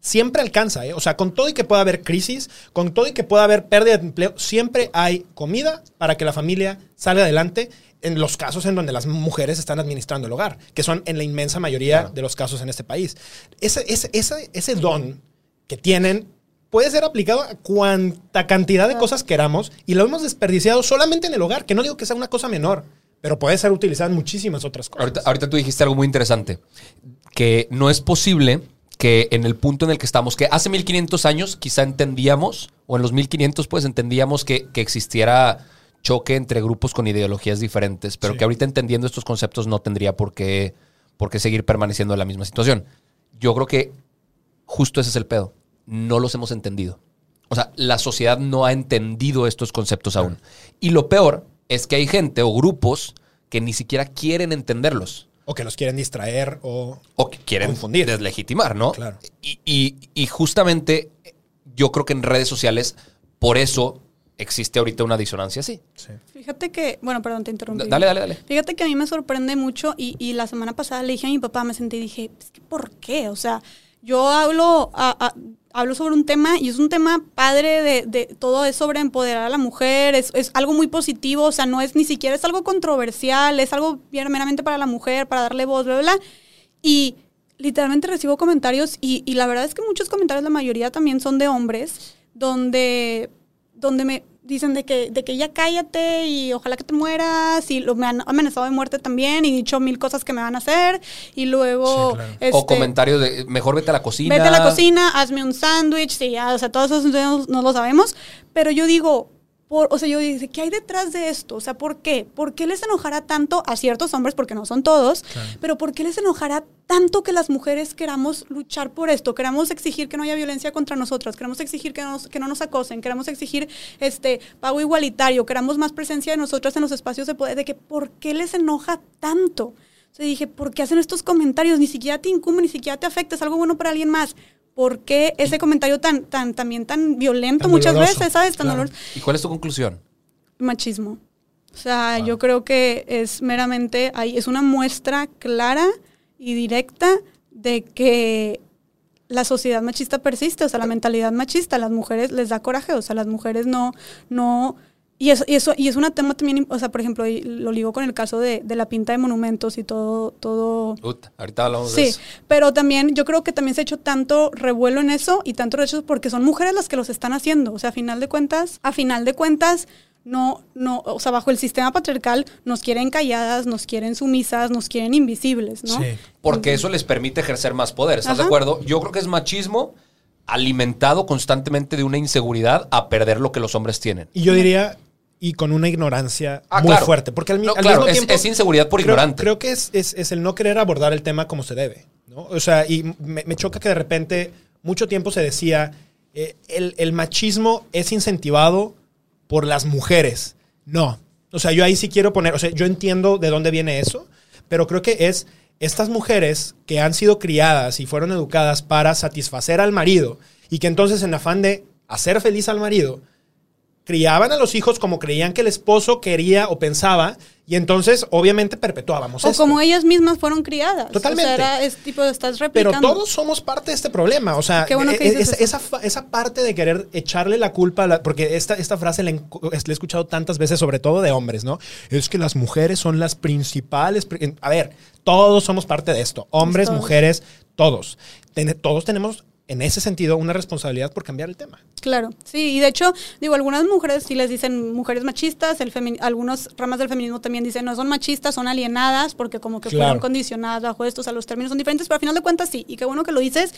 Siempre alcanza, ¿eh? O sea, con todo y que pueda haber crisis, con todo y que pueda haber pérdida de empleo, siempre hay comida para que la familia salga adelante en los casos en donde las mujeres están administrando el hogar, que son en la inmensa mayoría de los casos en este país. Ese, ese, ese, ese don que tienen puede ser aplicado a cuanta cantidad de cosas queramos y lo hemos desperdiciado solamente en el hogar, que no digo que sea una cosa menor, pero puede ser utilizado en muchísimas otras cosas. Ahorita, ahorita tú dijiste algo muy interesante, que no es posible que en el punto en el que estamos, que hace 1500 años quizá entendíamos, o en los 1500 pues entendíamos que, que existiera choque entre grupos con ideologías diferentes, pero Sí. que ahorita entendiendo estos conceptos no tendría por qué, por qué seguir permaneciendo en la misma situación. Yo creo que justo ese es el pedo. No los hemos entendido. O sea, la sociedad no ha entendido estos conceptos aún. Y lo peor es que hay gente o grupos que ni siquiera quieren entenderlos. O que los quieren distraer o... O que quieren Confundir. deslegitimar, ¿no? Claro. Y, y- y justamente yo creo que en redes sociales, por eso existe ahorita una disonancia así. Sí. Fíjate que, bueno, perdón, te interrumpí. Dale, dale, dale. Fíjate que a mí me sorprende mucho y, y la semana pasada le dije a mi papá, me senté y dije, es que ¿por qué? O sea, yo hablo, a- a- hablo sobre un tema y es un tema padre de, de todo es sobre empoderar a la mujer, es, es algo muy positivo, o sea, no es ni siquiera es algo controversial, es algo meramente para la mujer, para darle voz, bla, bla, bla. Y literalmente recibo comentarios y, y la verdad es que muchos comentarios, la mayoría también son de hombres, donde, donde me dicen de que, de que ya cállate y ojalá que te mueras y lo, me han amenazado de muerte también y dicho mil cosas que me van a hacer y luego... Sí, claro. o este, comentarios de mejor vete a la cocina. Vete a la cocina, hazme un sándwich, sí, ya, o sea, todos esos no, no lo sabemos, pero yo digo, por, o sea, yo digo, ¿qué hay detrás de esto? O sea, ¿por qué? ¿Por qué les enojará tanto a ciertos hombres, porque no son todos, pero por qué les enojará tanto que las mujeres queramos luchar por esto? Queramos exigir que no haya violencia contra nosotras, queremos exigir que, nos- que no nos acosen, queremos exigir este pago igualitario, queramos más presencia de nosotras en los espacios de poder, de que ¿por qué les enoja tanto? O sea, dije, ¿por qué hacen estos comentarios? Ni siquiera te incumbe, ni siquiera te afecta, es algo bueno para alguien más. ¿Por qué ese comentario tan, tan, también tan violento Tan muchas doloroso, veces, ¿sabes? Tan claro. doloroso. ¿Y cuál es tu conclusión? Machismo. O sea, yo creo que es meramente, ahí es una muestra clara y directa de que la sociedad machista persiste, o sea, la mentalidad machista, a las mujeres les da coraje, o sea, las mujeres no, no, y eso, y eso, y es un tema también, o sea, por ejemplo, lo ligo con el caso de, de la pinta de monumentos y todo, todo. Ut, ahorita hablamos Sí, de eso. pero también yo creo que también se ha hecho tanto revuelo en eso y tanto rechazo porque son mujeres las que los están haciendo. O sea, a final de cuentas, a final de cuentas, no, no, o sea, bajo el sistema patriarcal nos quieren calladas, nos quieren sumisas, nos quieren invisibles, ¿no? Sí. Porque eso les permite ejercer más poder. ¿Estás de acuerdo? Yo creo que es machismo alimentado constantemente de una inseguridad a perder lo que los hombres tienen. Y yo diría, y con una ignorancia Ah, muy claro. fuerte. Porque al, No, al claro, mismo es- tiempo. es inseguridad por creo- ignorante. Creo que es, es- es el no querer abordar el tema como se debe. ¿no? O sea, y me, me choca que de repente, mucho tiempo se decía, eh, el, el machismo es incentivado por las mujeres. No. O sea, yo ahí sí quiero poner, o sea, yo entiendo de dónde viene eso, pero creo que es estas mujeres que han sido criadas y fueron educadas para satisfacer al marido y que entonces en afán de hacer feliz al marido, criaban a los hijos como creían que el esposo quería o pensaba y entonces obviamente perpetuábamos O esto. como ellas mismas fueron criadas. Totalmente. O sea, era, es tipo, estás Pero replicando. todos somos parte de este problema. O sea, Qué bueno que e- dices esa, esa parte de querer echarle la culpa, a la- porque esta, esta frase la, he escuchado tantas veces, sobre todo de hombres, ¿no? Es que las mujeres son las principales. pri- A ver, todos somos parte de esto. Hombres, mujeres, todos. Ten- todos tenemos, en ese sentido, una responsabilidad por cambiar el tema. Claro, sí, y de hecho, digo, algunas mujeres sí les dicen mujeres machistas, el algunas ramas del feminismo también dicen no son machistas, son alienadas, porque como que Claro. fueron condicionadas bajo esto, o sea, los términos son diferentes, pero al final de cuentas sí, y qué bueno que lo dices.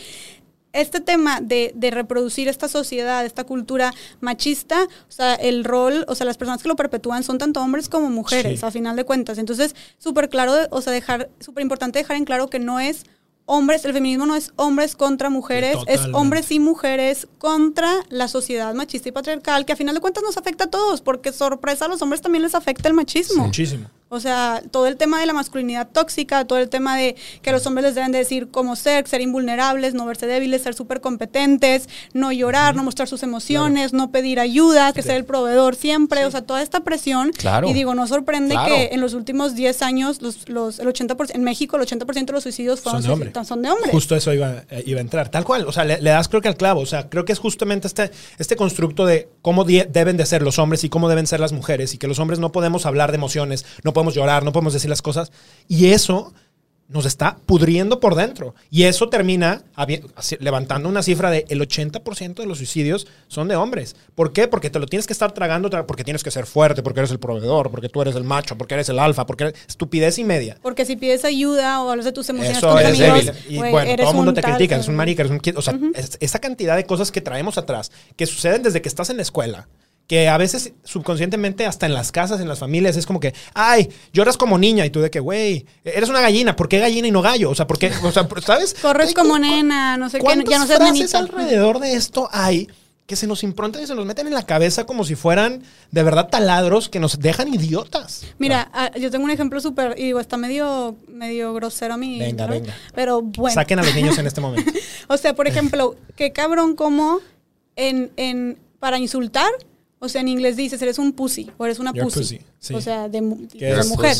Este tema de, de reproducir esta sociedad, esta cultura machista, o sea, el rol, o sea, las personas que lo perpetúan son tanto hombres como mujeres, Sí. a final de cuentas. Entonces, súper claro, o sea, dejar, súper importante dejar en claro que no es hombres, el feminismo no es hombres contra mujeres, es hombres y mujeres contra la sociedad machista y patriarcal, que a final de cuentas nos afecta a todos, porque sorpresa a los hombres también les afecta el machismo. Muchísimo. O sea, todo el tema de la masculinidad tóxica, todo el tema de que los hombres les deben de decir cómo ser, ser invulnerables, no verse débiles, ser súper competentes, no llorar, no mostrar sus emociones, no pedir ayuda, que ser el proveedor siempre. O sea, toda esta presión. Claro. Y digo, no sorprende Claro. que en los últimos 10 años, los, los, el 80%, en México, el 80% de los suicidios fueron Son de hombre. suicidios- son de hombres. Justo eso iba, eh, iba a entrar. Tal cual. O sea, le, le das creo que al clavo. O sea, creo que es justamente este, este constructo de cómo deben de ser los hombres y cómo deben ser las mujeres. Y que los hombres no podemos hablar de emociones, no podemos llorar, no podemos decir las cosas. Y eso nos está pudriendo por dentro. Y eso termina levantando una cifra de el 80% de los suicidios son de hombres. ¿Por qué? Porque te lo tienes que estar tragando, tra- porque tienes que ser fuerte, porque eres el proveedor, porque tú eres el macho, porque eres el alfa, porque eres estupidez y media. Porque si pides ayuda o hablas de tus emociones Eso con eres amigos, débil. Y güey, bueno, todo el mundo un te tal, critica, eres un marica, eres un... O sea, es- esa cantidad de cosas que traemos atrás, que suceden desde que estás en la escuela, que a veces subconscientemente hasta en las casas, en las familias, es como que, ay, lloras como niña y tú de que, güey, eres una gallina, ¿por qué gallina y no gallo? O sea, ¿por qué? O sea, ¿sabes? Corres como nena, no sé qué, ¿Cuántas ya no seas frases alrededor de esto hay que se nos improntan y se nos meten en la cabeza como si fueran de verdad taladros que nos dejan idiotas? Mira, ah, yo tengo un ejemplo súper, y digo, está medio, medio grosero a mí. Venga, ¿no? venga. Pero bueno. Saquen a los niños en este momento. O sea, por ejemplo, qué cabrón como en, en, para insultar, o sea, en inglés dices, eres un pussy, o eres una pussy. pussy, sí. O sea, de, mujer.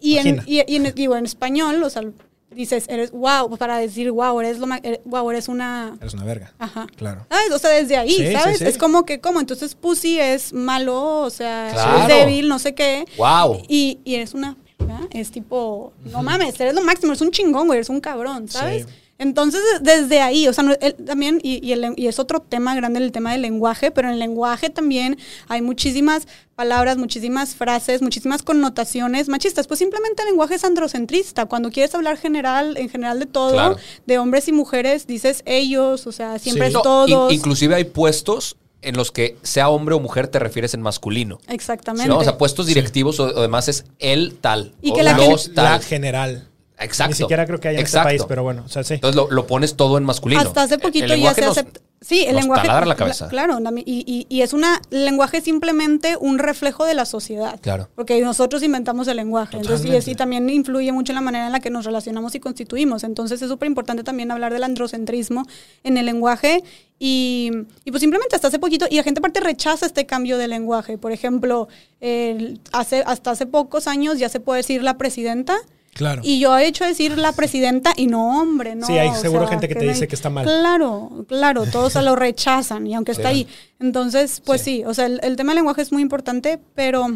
y, en, y, y en, digo, en español, o sea, dices, eres wow, para decir wow, eres, lo wow, eres una... Eres una verga. Ajá. Claro. ¿Sabes? O sea, desde ahí, sí, ¿sabes? sí. Es como que, como, entonces pussy es malo, o sea, Claro. es débil, no sé qué. Wow. Y, y eres una. ¿verdad? Es tipo, no mames, eres lo máximo, eres un chingón, güey, eres un cabrón, ¿sabes? Sí. Entonces, desde ahí, o sea, no- el- también, y, y el- y es otro tema grande el tema del lenguaje, pero en el lenguaje también hay muchísimas palabras, muchísimas frases, muchísimas connotaciones machistas. Pues simplemente el lenguaje es androcentrista. Cuando quieres hablar general, en general de todo, Claro. de hombres y mujeres, dices ellos, o sea, siempre Sí. es No, todos. in- inclusive hay puestos en los que sea hombre o mujer te refieres en masculino. Exactamente. ¿no? O sea, puestos directivos o, o demás es el tal. Y o que la los La tal. general. Exacto. Ni siquiera creo que haya en este Exacto. país, pero bueno, o sea, sí. Entonces lo, lo pones todo en masculino. Hasta hace El- poquito el ya lenguaje se acepta. Sí, el nos lenguaje. la cabeza. Claro, y, y- y es una. El lenguaje es simplemente un reflejo de la sociedad. Claro. Porque nosotros inventamos el lenguaje. Entonces, y, Totalmente. y también influye mucho en la manera en la que nos relacionamos y constituimos. Entonces, es súper importante también hablar del androcentrismo en el lenguaje. Y, y pues simplemente hasta hace poquito, y la gente aparte rechaza este cambio de lenguaje. Por ejemplo, el- hace, hasta hace pocos años ya se puede decir la presidenta Claro. Y yo he hecho decir la presidenta y no hombre, ¿no? Sí, hay seguro sea, gente que te dice hay- que está mal. Claro, claro, todos se lo rechazan y aunque está ahí. Entonces, pues sí, o sea, el, el tema del lenguaje es muy importante, pero...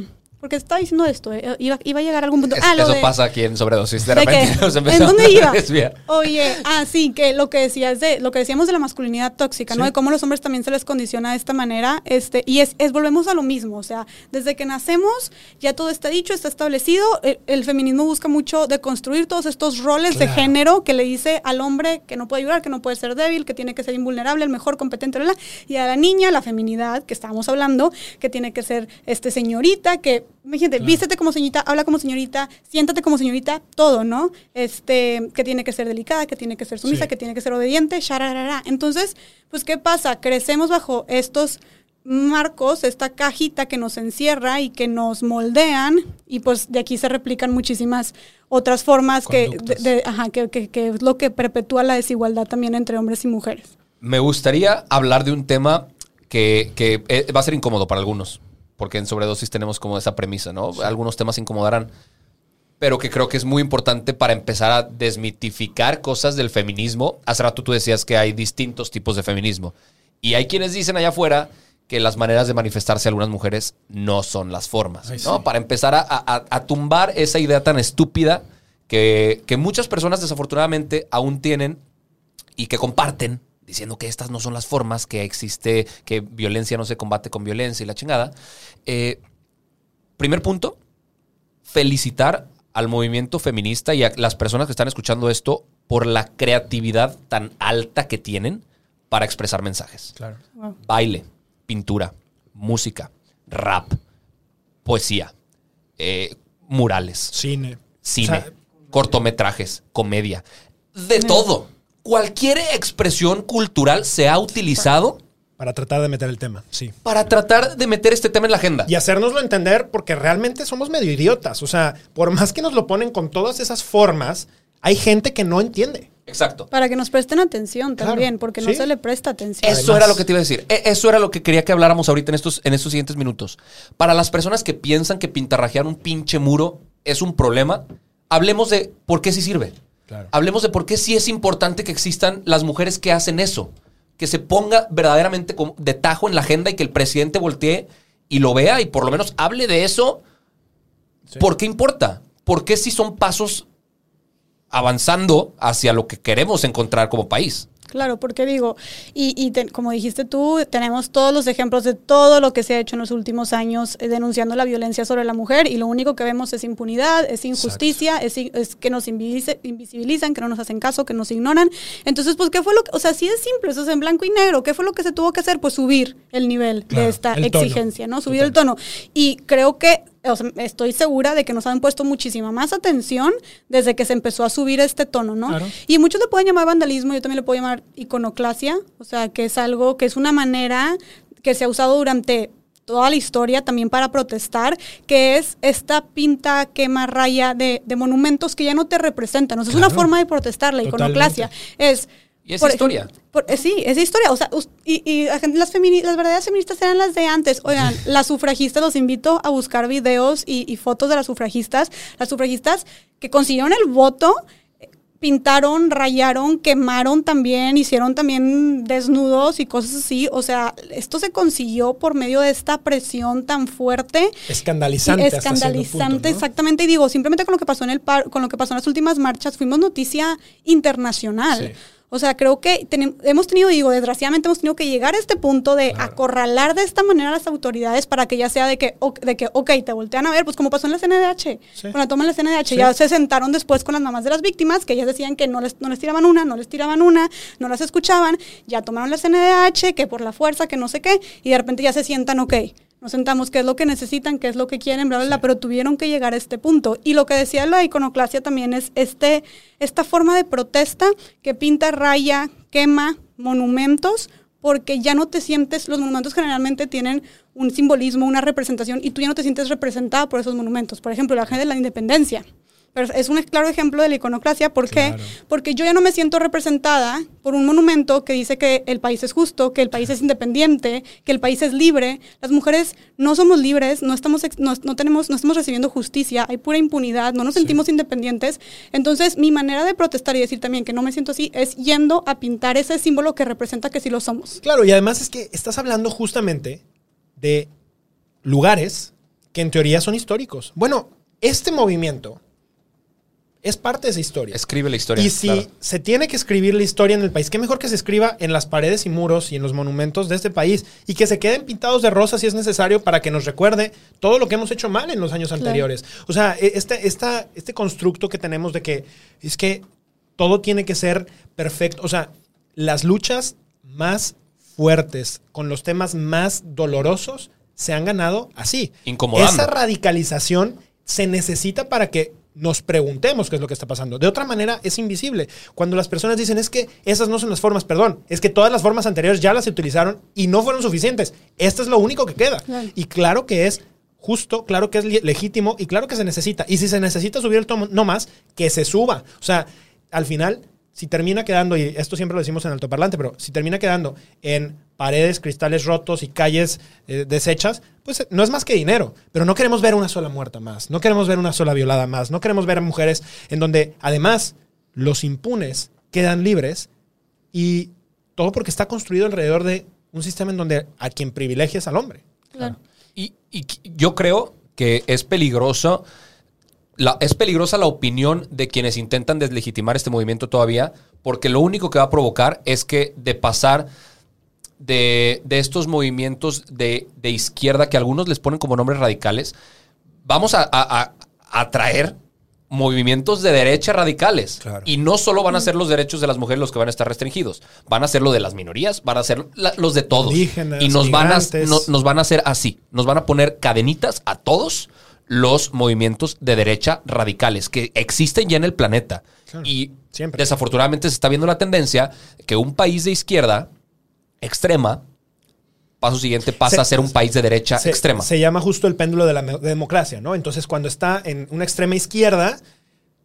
Porque estaba diciendo esto, eh, iba, iba a llegar a algún punto. Ah, eso de- pasa aquí en Sobredosis. De ¿De repente nos ¿En dónde iba? Oye, ah, sí, que lo que decías de, lo que decíamos de la masculinidad tóxica, ¿no? De cómo los hombres también se les condiciona de esta manera, este, y es, es volvemos a lo mismo, o sea, desde que nacemos ya todo está dicho, está establecido, el, el feminismo busca mucho de construir todos estos roles de género que le dice al hombre que no puede llorar, que no puede ser débil, que tiene que ser invulnerable, el mejor, competente, y a la niña, la feminidad, que estábamos hablando, que tiene que ser este señorita, que, imagínate, vístete como señorita, habla como señorita, siéntate como señorita, todo, ¿no? Este, que tiene que ser delicada, que tiene que ser sumisa, Sí. que tiene que ser obediente, shararara. Entonces, pues, ¿qué pasa? Crecemos bajo estos marcos, esta cajita que nos encierra y que nos moldean, y pues de aquí se replican muchísimas otras formas que, de- Conductas. de- ajá, que, que- que es lo que perpetúa la desigualdad también entre hombres y mujeres. Me gustaría hablar de un tema que, que, eh, va a ser incómodo para algunos, porque en Sobredosis tenemos como esa premisa, ¿no? Algunos temas incomodarán, pero que creo que es muy importante para empezar a desmitificar cosas del feminismo. Hace rato tú decías que hay distintos tipos de feminismo, y hay quienes dicen allá afuera que las maneras de manifestarse algunas mujeres no son las formas, Ay, ¿no? sí. Para empezar a, a- a tumbar esa idea tan estúpida que, que muchas personas desafortunadamente aún tienen y que comparten diciendo que estas no son las formas, que existe, que violencia no se combate con violencia y la chingada. Eh, primer punto, felicitar al movimiento feminista y a las personas que están escuchando esto por la creatividad tan alta que tienen para expresar mensajes. Claro. Baile, pintura, música, rap, poesía, eh, murales, Cine. cine, O sea, cortometrajes, comedia, de todo. Cualquier expresión cultural se ha utilizado para tratar de meter el tema, sí. para tratar de meter este tema en la agenda. Y hacérnoslo entender porque realmente somos medio idiotas. O sea, por más que nos lo ponen con todas esas formas, hay gente que no entiende. Exacto. Para que nos presten atención Claro, también, porque no sí. se le presta atención. Eso Además- era lo que te iba a decir. E- Eso era lo que quería que habláramos ahorita en estos, en estos siguientes minutos. Para las personas que piensan que pintarrajear un pinche muro es un problema, hablemos de por qué sí sirve. Claro. Hablemos de por qué sí es importante que existan las mujeres que hacen eso. Que se ponga verdaderamente como de tajo en la agenda y que el presidente voltee y lo vea y por lo menos hable de eso. Sí. ¿Por qué importa? ¿Por qué si son pasos avanzando hacia lo que queremos encontrar como país? Claro, porque digo, y, y te- como dijiste tú, tenemos todos los ejemplos de todo lo que se ha hecho en los últimos años eh, denunciando la violencia sobre la mujer y lo único que vemos es impunidad, es injusticia, es, es que nos invisibilizan, que no nos hacen caso, que nos ignoran. Entonces, pues, ¿qué fue lo que, o sea, sí es simple, eso es en blanco y negro, ¿qué fue lo que se tuvo que hacer? Pues subir el nivel Claro, de esta tono. exigencia, ¿no? Subir Total. el tono. Y creo que, o sea, estoy segura de que nos han puesto muchísima más atención desde que se empezó a subir este tono, ¿no? Claro. Y muchos le pueden llamar vandalismo, yo también le puedo llamar iconoclasia, o sea, que es algo, que es una manera que se ha usado durante toda la historia también para protestar, que es esta pinta, quema, raya de, de monumentos que ya no te representan. O sea, es una forma de protestar, la iconoclasia. Es... Y es por historia. ejemplo, por- eh, sí, es historia. O sea, y, y las, femini- las verdaderas feministas eran las de antes. Oigan, las sufragistas, los invito a buscar videos y, y fotos de las sufragistas. Las sufragistas que consiguieron el voto, eh, pintaron, rayaron, quemaron también, hicieron también desnudos y cosas así. O sea, esto se consiguió por medio de esta presión tan fuerte Escandalizante. Sí, hasta escandalizante, punto, ¿no? exactamente. Y digo, simplemente con lo que pasó en el par- con lo que pasó en las últimas marchas, fuimos noticia internacional. Sí. O sea, creo que tenem- hemos tenido, digo, desgraciadamente hemos tenido que llegar a este punto de acorralar de esta manera a las autoridades para que ya sea de que, o- de que, ok, te voltean a ver, pues como pasó en la CNDH. Sí. Con la toma en la CNDH, Sí. ya se sentaron después con las mamás de las víctimas, que ellas decían que no les, no les tiraban una, no les tiraban una, no las escuchaban, ya tomaron la CNDH, que por la fuerza, que no sé qué, y de repente ya se sientan, ok, nos sentamos, qué es lo que necesitan, qué es lo que quieren, bla, bla, bla, pero tuvieron que llegar a este punto. Y lo que decía la iconoclasia también es este, esta forma de protesta que pinta, raya, quema monumentos, porque ya no te sientes, los monumentos generalmente tienen un simbolismo, una representación, y tú ya no te sientes representada por esos monumentos. Por ejemplo, la gente de la independencia. Pero es un claro ejemplo de la iconoclasia. ¿Por qué? Claro. Porque yo ya no me siento representada por un monumento que dice que el país es justo, que el país es independiente, que el país es libre. Las mujeres no somos libres, no estamos, no, no tenemos, no estamos recibiendo justicia, hay pura impunidad, no nos sentimos independientes. Entonces, mi manera de protestar y decir también que no me siento así es yendo a pintar ese símbolo que representa que sí lo somos. Claro, y además es que estás hablando justamente de lugares que en teoría son históricos. Bueno, este movimiento es parte de esa historia. Escribe la historia. Y si claro. se tiene que escribir la historia en el país, qué mejor que se escriba en las paredes y muros y en los monumentos de este país y que se queden pintados de rosa si es necesario para que nos recuerde todo lo que hemos hecho mal en los años anteriores. O sea, e- este, esta, este constructo que tenemos de que es que todo tiene que ser perfecto. O sea, las luchas más fuertes con los temas más dolorosos se han ganado así. Incomodando. Esa radicalización se necesita para que nos preguntemos qué es lo que está pasando. De otra manera, es invisible. Cuando las personas dicen es que esas no son las formas, perdón, es que todas las formas anteriores ya las utilizaron y no fueron suficientes. Esto es lo único que queda. Claro. Y claro que es justo, claro que es legítimo y claro que se necesita. Y si se necesita subir el tomo, no más, que se suba. O sea, al final, si termina quedando, y esto siempre lo decimos en altoparlante, pero si termina quedando en paredes, cristales rotos y calles eh, deshechas, pues eh, no es más que dinero. Pero no queremos ver una sola muerta más, no queremos ver una sola violada más, no queremos ver a mujeres en donde además los impunes quedan libres y todo porque está construido alrededor de un sistema en donde a quien privilegia es al hombre. Claro. Y, y yo creo que es peligroso. La, es peligrosa la opinión de quienes intentan deslegitimar este movimiento todavía, porque lo único que va a provocar es que de pasar de, de estos movimientos de, de izquierda, que algunos les ponen como nombres radicales, vamos a, a- a- a traer movimientos de derecha radicales. Claro. Y no solo van a ser los derechos de las mujeres los que van a estar restringidos, van a ser lo de las minorías, van a ser la- los de todos. Indígenas, y nos van, a, no- nos van a hacer así, nos van a poner cadenitas a todos los movimientos de derecha radicales que existen ya en el planeta. Claro. Y Siempre. desafortunadamente se está viendo la tendencia que un país de izquierda extrema, paso siguiente, pasa Se- a ser un país de derecha se, extrema. Se llama justo el péndulo de la democracia, ¿no? Entonces, cuando está en una extrema izquierda,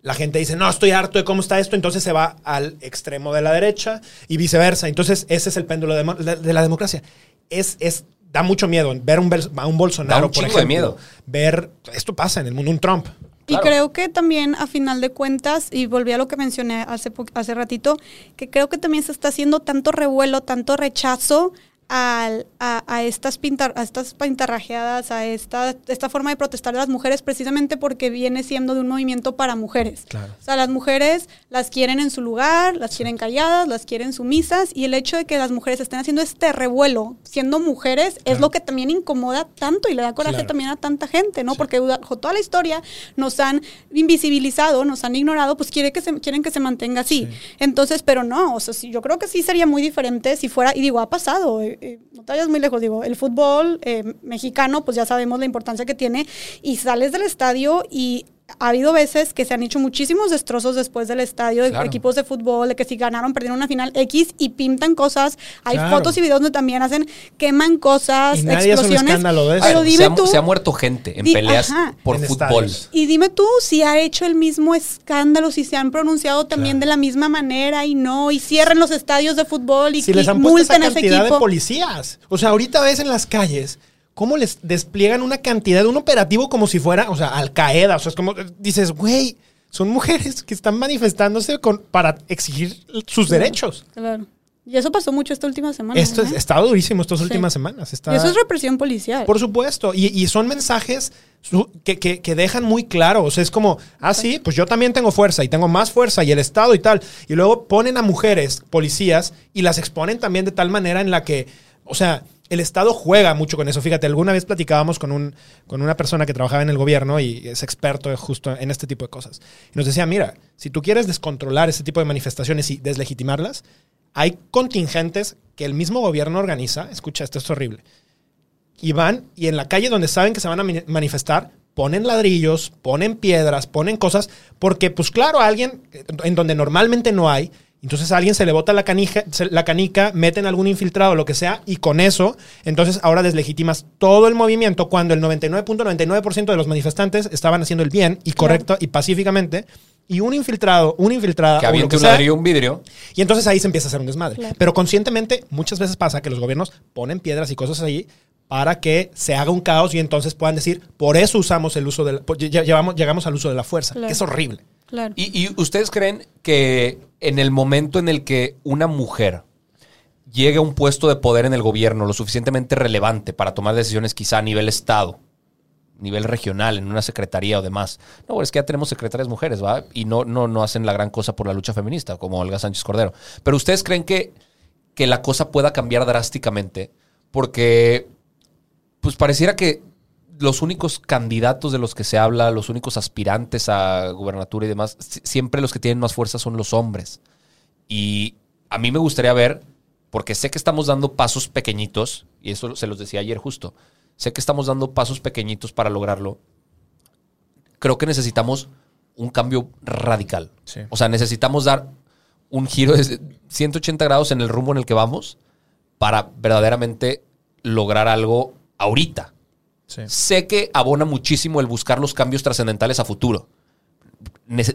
la gente dice, no, estoy harto de cómo está esto, entonces se va al extremo de la derecha y viceversa. Entonces, ese es el péndulo de, de- de la democracia. Es, es, da mucho miedo ver un, a un Bolsonaro, Da un por chingo de ejemplo. miedo. Ver, esto pasa en el mundo, un Trump. Y Claro. creo que también, a final de cuentas, y volví a lo que mencioné hace, hace ratito, que creo que también se está haciendo tanto revuelo, tanto rechazo al- a, a estas pintar, a estas pintarrajeadas, a esta, esta forma de protestar de las mujeres, precisamente porque viene siendo de un movimiento para mujeres. Claro. O sea, las mujeres las quieren en su lugar, las quieren calladas, las quieren sumisas, y el hecho de que las mujeres estén haciendo este revuelo, siendo mujeres, es lo que también incomoda tanto y le da coraje Claro. también a tanta gente, ¿no? Porque bajo toda la historia nos han invisibilizado, nos han ignorado, pues quiere que se, quieren que se mantenga así. Entonces, pero no, o sea, yo creo que sí sería muy diferente si fuera, y digo, ha pasado, eh, no te vayas muy lejos, digo, el fútbol eh, mexicano, pues ya sabemos la importancia que tiene, y sales del estadio y ha habido veces que se han hecho muchísimos destrozos después del estadio de Claro. equipos de fútbol, de que si ganaron, perdieron una final X y pintan cosas. Hay Claro. fotos y videos donde también hacen, queman cosas, Y nadie hace un explosiones. escándalo de eso. Pero se, dime ha, tú. se ha muerto gente en Di- peleas ajá. por En fútbol. estadios. Y dime tú si ha hecho el mismo escándalo, si se han pronunciado también Claro. de la misma manera y no, y cierren los estadios de fútbol y, si les y han puesto esa multen a ese cantidad de equipo. policías. O sea, ahorita ves en las calles cómo les despliegan una cantidad de un operativo como si fuera, o sea, Al Qaeda. O sea, es como eh, dices, güey, son mujeres que están manifestándose con, para exigir sus derechos. Claro. Y eso pasó mucho esta última semana. Esto es, ¿eh? está durísimo estas Sí. últimas semanas. Está, Y eso es represión policial. Por supuesto. Y, y son mensajes que, que- que dejan muy claro. O sea, es como, ah, sí, pues yo también tengo fuerza y tengo más fuerza y el Estado y tal. Y luego ponen a mujeres, policías, y las exponen también de tal manera en la que, o sea, el Estado juega mucho con eso. Fíjate, alguna vez platicábamos con, un, con una persona que trabajaba en el gobierno y es experto justo en este tipo de cosas. Y nos decía, mira, si tú quieres descontrolar este tipo de manifestaciones y deslegitimarlas, hay contingentes que el mismo gobierno organiza. Escucha, esto es horrible y van y en la calle donde saben que se van a mani- manifestar ponen ladrillos, ponen piedras, ponen cosas, porque pues claro, alguien eh, en donde normalmente no hay, Entonces a alguien se le bota la, canija, se- la canica, meten algún infiltrado, lo que sea, y con eso, entonces ahora deslegitimas todo el movimiento cuando el 99.99% de los manifestantes estaban haciendo el bien y correcto y pacíficamente, y un infiltrado, una infiltrada, Que aviente un ladrillo, un vidrio. y entonces ahí se empieza a hacer un desmadre. Claro. Pero conscientemente, muchas veces pasa que los gobiernos ponen piedras y cosas ahí para que se haga un caos y entonces puedan decir, por eso usamos el uso del, llevamos, llegamos al uso de la fuerza, Claro. que es horrible. Claro. ¿Y, y ustedes creen que en el momento en el que una mujer llegue a un puesto de poder en el gobierno lo suficientemente relevante para tomar decisiones quizá a nivel estado, nivel regional, en una secretaría o demás? No, es que ya tenemos secretarias mujeres, ¿va? Y no, no, no hacen la gran cosa por la lucha feminista, como Olga Sánchez Cordero. Pero ustedes creen que, que la cosa pueda cambiar drásticamente porque pues pareciera que los únicos candidatos de los que se habla, los únicos aspirantes a gubernatura y demás, si- siempre los que tienen más fuerza son los hombres. Y a mí me gustaría ver, porque sé que estamos dando pasos pequeñitos, y eso se los decía ayer justo, sé que estamos dando pasos pequeñitos para lograrlo. Creo que necesitamos un cambio radical. Sí. O sea, necesitamos dar un giro de 180 grados en el rumbo en el que vamos para verdaderamente lograr algo ahorita. Sí. Sé que abona muchísimo el buscar los cambios trascendentales a futuro.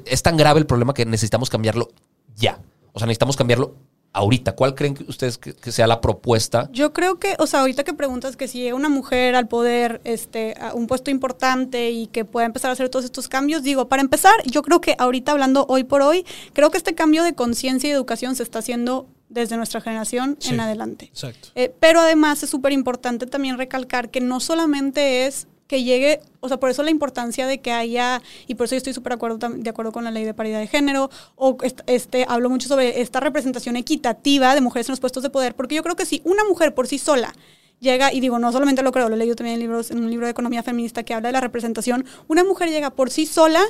Es tan grave el problema que necesitamos cambiarlo ya. O sea, necesitamos cambiarlo ahorita. ¿Cuál creen que ustedes que, que sea la propuesta? Yo creo que, o sea, ahorita que preguntas que si llega una mujer al poder, este, a un puesto importante y que pueda empezar a hacer todos estos cambios, digo, para empezar, yo creo que ahorita hablando hoy por hoy, creo que este cambio de conciencia y educación se está haciendo desde nuestra generación Sí. en adelante. Exacto. Eh, pero además es súper importante también recalcar que no solamente es que llegue, o sea, por eso la importancia de que haya, y por eso yo estoy súper acuerdo, de acuerdo con la ley de paridad de género, o est- este, hablo mucho sobre esta representación equitativa de mujeres en los puestos de poder, porque yo creo que si una mujer por sí sola llega, y digo, no solamente lo creo, lo he leído también en, libros, en un libro de economía feminista que habla de la representación, una mujer llega por sí sola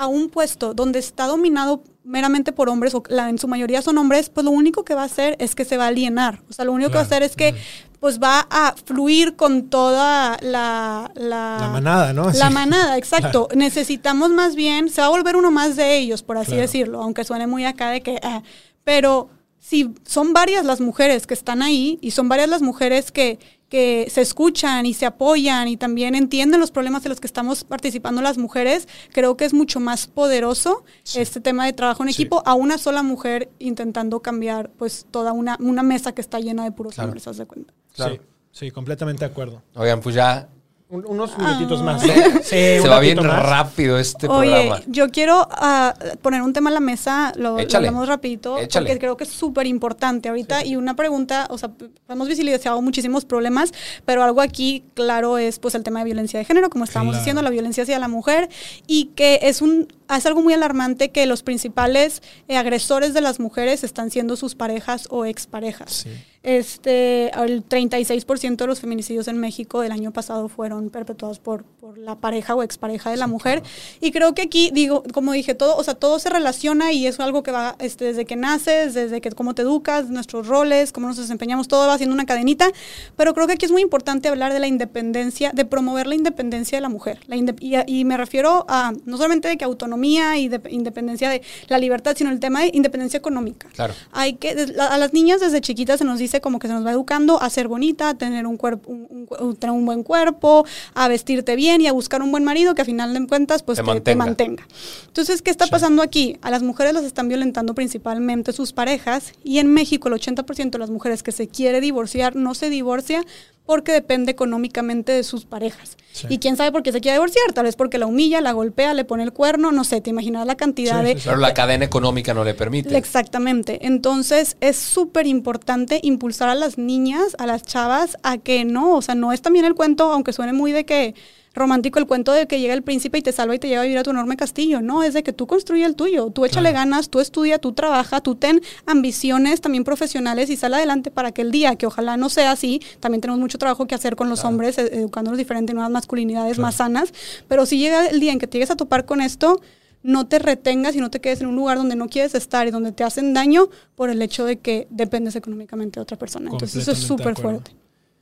a un puesto donde está dominado meramente por hombres, o la- en su mayoría son hombres, pues lo único que va a hacer es que se va a alienar. O sea, lo único que va a hacer es que pues va a fluir con toda la... La, La manada, ¿no? La Sí. manada, exacto. Necesitamos más bien, se va a volver uno más de ellos, por así Claro. decirlo, aunque suene muy acá de que... ah, pero si son varias las mujeres que están ahí y son varias las mujeres que, que se escuchan y se apoyan y también entienden los problemas de los que estamos participando las mujeres, creo que es mucho más poderoso este tema de trabajo en Sí. equipo a una sola mujer intentando cambiar pues toda una, una mesa que está llena de puros Claro. hombres, haz de cuenta. Claro. Sí, sí, completamente de acuerdo. Oigan, pues ya Un- unos minutitos Ah. más. ¿no? Sí, se va bien más. rápido este Oye, programa. yo quiero ah, poner un tema a la mesa, lo, lo Échale. hablamos rapidito, Échale. porque creo que es súper importante ahorita. Y una pregunta, o sea, hemos visibilizado muchísimos problemas, pero algo aquí claro es pues el tema de violencia de género, como estábamos Claro. diciendo, la violencia hacia la mujer, y que es un es algo muy alarmante que los principales eh, agresores de las mujeres están siendo sus parejas o exparejas. Sí. Este, el 36% de los feminicidios en México del año pasado fueron perpetuados por, por la pareja o expareja de la mujer. Y creo que aquí, digo, como dije, todo, o sea, todo se relaciona y es algo que va este, desde que naces, desde que cómo te educas, nuestros roles, cómo nos desempeñamos, todo va haciendo una cadenita. Pero creo que aquí es muy importante hablar de la independencia, de promover la independencia de la mujer. La y, y me refiero a no solamente de que autonomía y de independencia de la libertad, sino el tema de independencia económica. Claro. Hay que, a las niñas desde chiquitas se nos dice como que se nos va educando a ser bonita, a tener un cuerpo, un, un un buen cuerpo, a vestirte bien y a buscar un buen marido que a final de cuentas pues Te te, te mantenga. mantenga. Entonces, ¿qué está pasando aquí? A las mujeres las están violentando principalmente sus parejas y en México el 80% de las mujeres que se quiere divorciar no se divorcia porque depende económicamente de sus parejas. Sí. Y quién sabe por qué se quiere divorciar, tal vez porque la humilla, la golpea, le pone el cuerno, no sé, te imaginas la cantidad Sí, de. Pero la cadena económica no le permite. Exactamente. Entonces es súper importante impulsar a las niñas, a las chavas, a que no, o sea, no es también el cuento, aunque suene muy de que romántico el cuento de que llega el príncipe y te salva y te lleva a vivir a tu enorme castillo. No, es de que tú construye el tuyo, tú échale ganas, tú estudia, tú trabaja, tú ten ambiciones también profesionales y sal adelante para que el día, que ojalá no sea así, también tenemos mucho trabajo que hacer con los hombres, e- educándolos diferente, nuevas masculinidades más sanas, pero si llega el día en que te llegues a topar con esto, no te retengas y no te quedes en un lugar donde no quieres estar y donde te hacen daño por el hecho de que dependes económicamente de otra persona. Entonces eso es súper fuerte.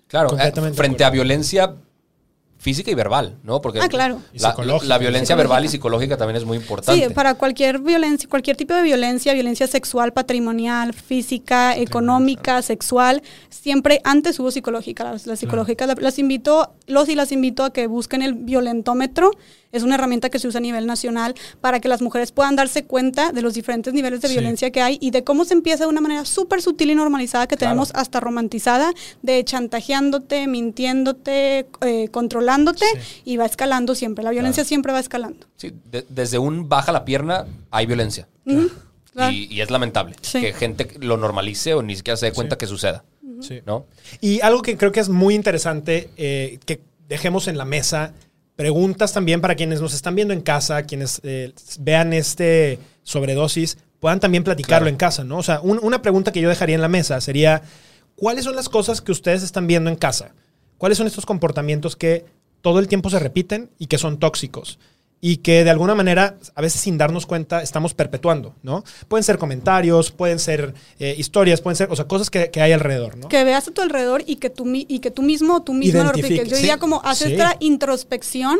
Claro, eh, frente a violencia física y verbal, ¿no? Porque Ah, claro. La, violencia verbal y psicológica también es muy importante. Sí, para cualquier violencia, cualquier tipo de violencia, violencia sexual, patrimonial, física, económica, sexual, siempre antes hubo psicológica. Las, las psicológicas la- las invito, los y las invito a que busquen el violentómetro. Es una herramienta que se usa a nivel nacional para que las mujeres puedan darse cuenta de los diferentes niveles de Sí. violencia que hay y de cómo se empieza de una manera súper sutil y normalizada que Claro. tenemos hasta romantizada, de chantajeándote, mintiéndote, eh, y va escalando siempre. La violencia siempre va escalando. Sí, de- desde un baja la pierna hay violencia. claro. Y, y es lamentable Sí. que gente lo normalice o ni siquiera se dé cuenta que suceda. Sí. ¿No? Y algo que creo que es muy interesante eh, que dejemos en la mesa, preguntas también para quienes nos están viendo en casa, quienes eh, vean este sobredosis, puedan también platicarlo Claro. en casa, ¿no? O sea, un- una pregunta que yo dejaría en la mesa sería, ¿cuáles son las cosas que ustedes están viendo en casa? ¿Cuáles son estos comportamientos que todo el tiempo se repiten y que son tóxicos? Y que de alguna manera, a veces sin darnos cuenta, estamos perpetuando, ¿no? Pueden ser comentarios, pueden ser eh, historias, pueden ser, o sea, cosas que, que hay alrededor, ¿no? que veas a tu alrededor y que tú, y que tú mismo tú misma lo repliques. Yo diría como haz sí. esta introspección.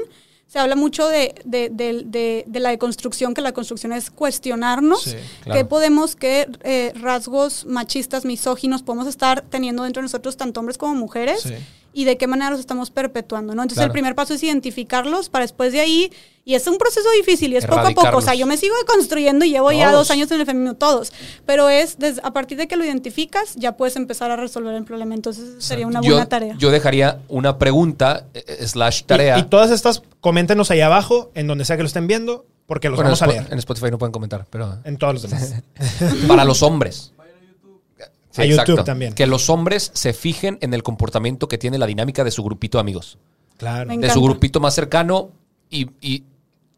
Se habla mucho de, de, de- de- de la deconstrucción, que la construcción es cuestionarnos Sí, claro. qué podemos, qué eh, rasgos machistas, misóginos podemos estar teniendo dentro de nosotros, tanto hombres como mujeres, Sí. Y de qué manera los estamos perpetuando, ¿no? Entonces Claro. el primer paso es identificarlos para después de ahí, y es un proceso difícil y es poco a poco, o sea, yo me sigo construyendo y llevo ya dos años en el feminismo, todos, pero es des- a partir de que lo identificas, ya puedes empezar a resolver el problema, entonces sería una yo, buena tarea. yo dejaría una pregunta eh, slash tarea. Y, y todas estas, coméntenos ahí abajo, en donde sea que lo estén viendo, porque los Bueno, vamos a leer. En Spotify no pueden comentar, pero En todos los demás. para los hombres. Sí, A YouTube exacto. también. Que los hombres se fijen en el comportamiento que tiene la dinámica de su grupito de amigos. Claro. Me de su grupito más cercano y, y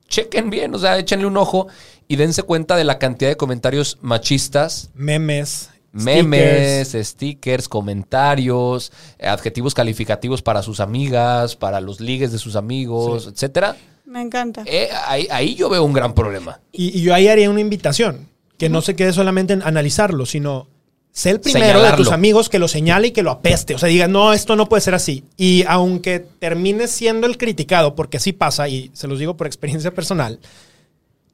chequen bien, o sea, échenle un ojo y dense cuenta de la cantidad de comentarios machistas, Memes. memes, stickers. stickers, comentarios, adjetivos calificativos para sus amigas, para los ligues de sus amigos, etcétera. Me encanta. Eh, ahí, ahí yo veo un gran problema. Y, y yo ahí haría una invitación. Que no se quede solamente en analizarlo, sino sé el primero de tus amigos que lo señale y que lo apeste. O sea, diga, no, esto no puede ser así. Y aunque termines siendo el criticado, porque así pasa, y se los digo por experiencia personal,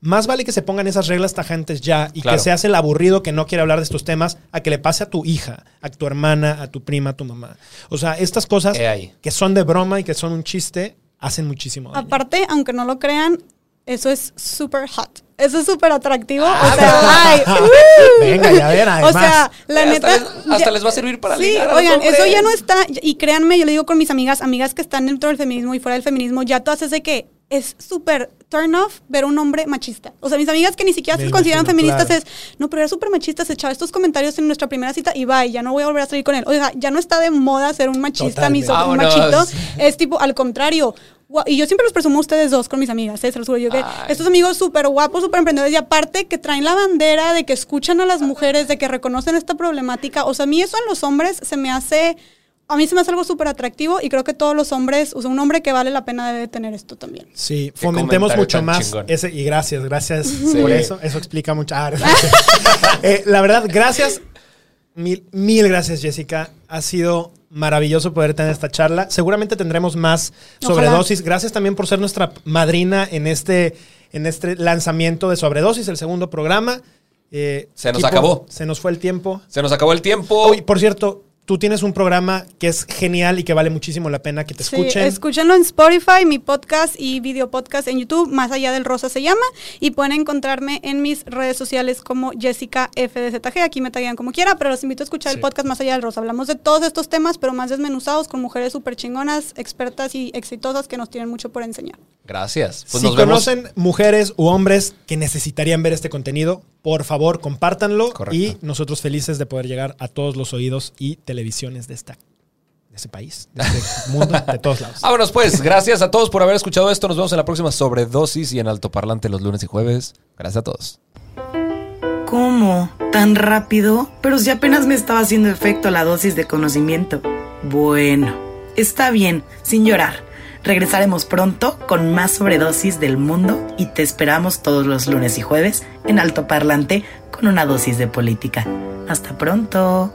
más vale que se pongan esas reglas tajantes ya y Claro. que seas el aburrido que no quiere hablar de estos temas a que le pase a tu hija, a tu hermana, a tu prima, a tu mamá. O sea, estas cosas que son de broma y que son un chiste hacen muchísimo daño. Aparte, aunque no lo crean, eso es super hot. Eso es súper atractivo. Ah, o sea, ay, uh. Venga, ya ver, O además. sea, la Eh, neta. hasta les- hasta les va a servir para Sí, ligar a los oigan, eso ya no está. Y créanme, yo le digo con mis amigas, amigas que están dentro del feminismo y fuera del feminismo, ya todas es de que es súper turn off ver un hombre machista. O sea, mis amigas que ni siquiera Me se consideran imagino, feministas claro. es, no, pero era súper machista, se echaba estos comentarios en nuestra primera cita y bye, ya no voy a volver a salir con él. Oiga, ya no está de moda ser un machista, miso- un machito. Es tipo, al contrario. Y yo siempre los presumo a ustedes dos con mis amigas, ¿eh? se los juro. Yo que Ay. estos amigos súper guapos, súper emprendedores y aparte que traen la bandera de que escuchan a las mujeres, de que reconocen esta problemática. O sea, a mí eso en los hombres se me hace, a mí se me hace algo súper atractivo y creo que todos los hombres, o sea, un hombre que vale la pena debe tener esto también. Sí, fomentemos mucho más chingón. ese y gracias, gracias por eso. Eso explica mucho. Ah. Eh, la verdad, gracias. Mil, mil gracias, Jessica. Ha sido maravilloso poder tener esta charla. Seguramente tendremos más Ojalá. sobredosis. Gracias también por ser nuestra madrina en este, en este lanzamiento de sobredosis, el segundo programa. Eh, Se nos acabó. Se nos fue el tiempo. Se nos acabó el tiempo. Oye, por cierto, tú tienes un programa que es genial y que vale muchísimo la pena que te Sí, escuchen. escúchenlo en Spotify, mi podcast y video podcast en YouTube, Más Allá del Rosa se llama, y pueden encontrarme en mis redes sociales como Jessica FDZG, aquí me taguean como quiera, pero los invito a escuchar Sí. el podcast Más Allá del Rosa. Hablamos de todos estos temas, pero más desmenuzados, con mujeres súper chingonas, expertas y exitosas que nos tienen mucho por enseñar. Gracias. Pues si nos vemos. conocen mujeres u hombres que necesitarían ver este contenido, por favor, compártanlo Correcto. y nosotros felices de poder llegar a todos los oídos y televisiones de esta de ese país, de este mundo, de todos lados. Vámonos pues. Gracias a todos por haber escuchado esto. Nos vemos en la próxima sobredosis y en altoparlante los lunes y jueves. Gracias a todos. ¿Cómo? ¿Tan rápido? Pero si apenas me estaba haciendo efecto la dosis de conocimiento. Bueno, está bien, sin llorar. Regresaremos pronto con más sobredosis del mundo y te esperamos todos los lunes y jueves en Alto Parlante con una dosis de política. Hasta pronto.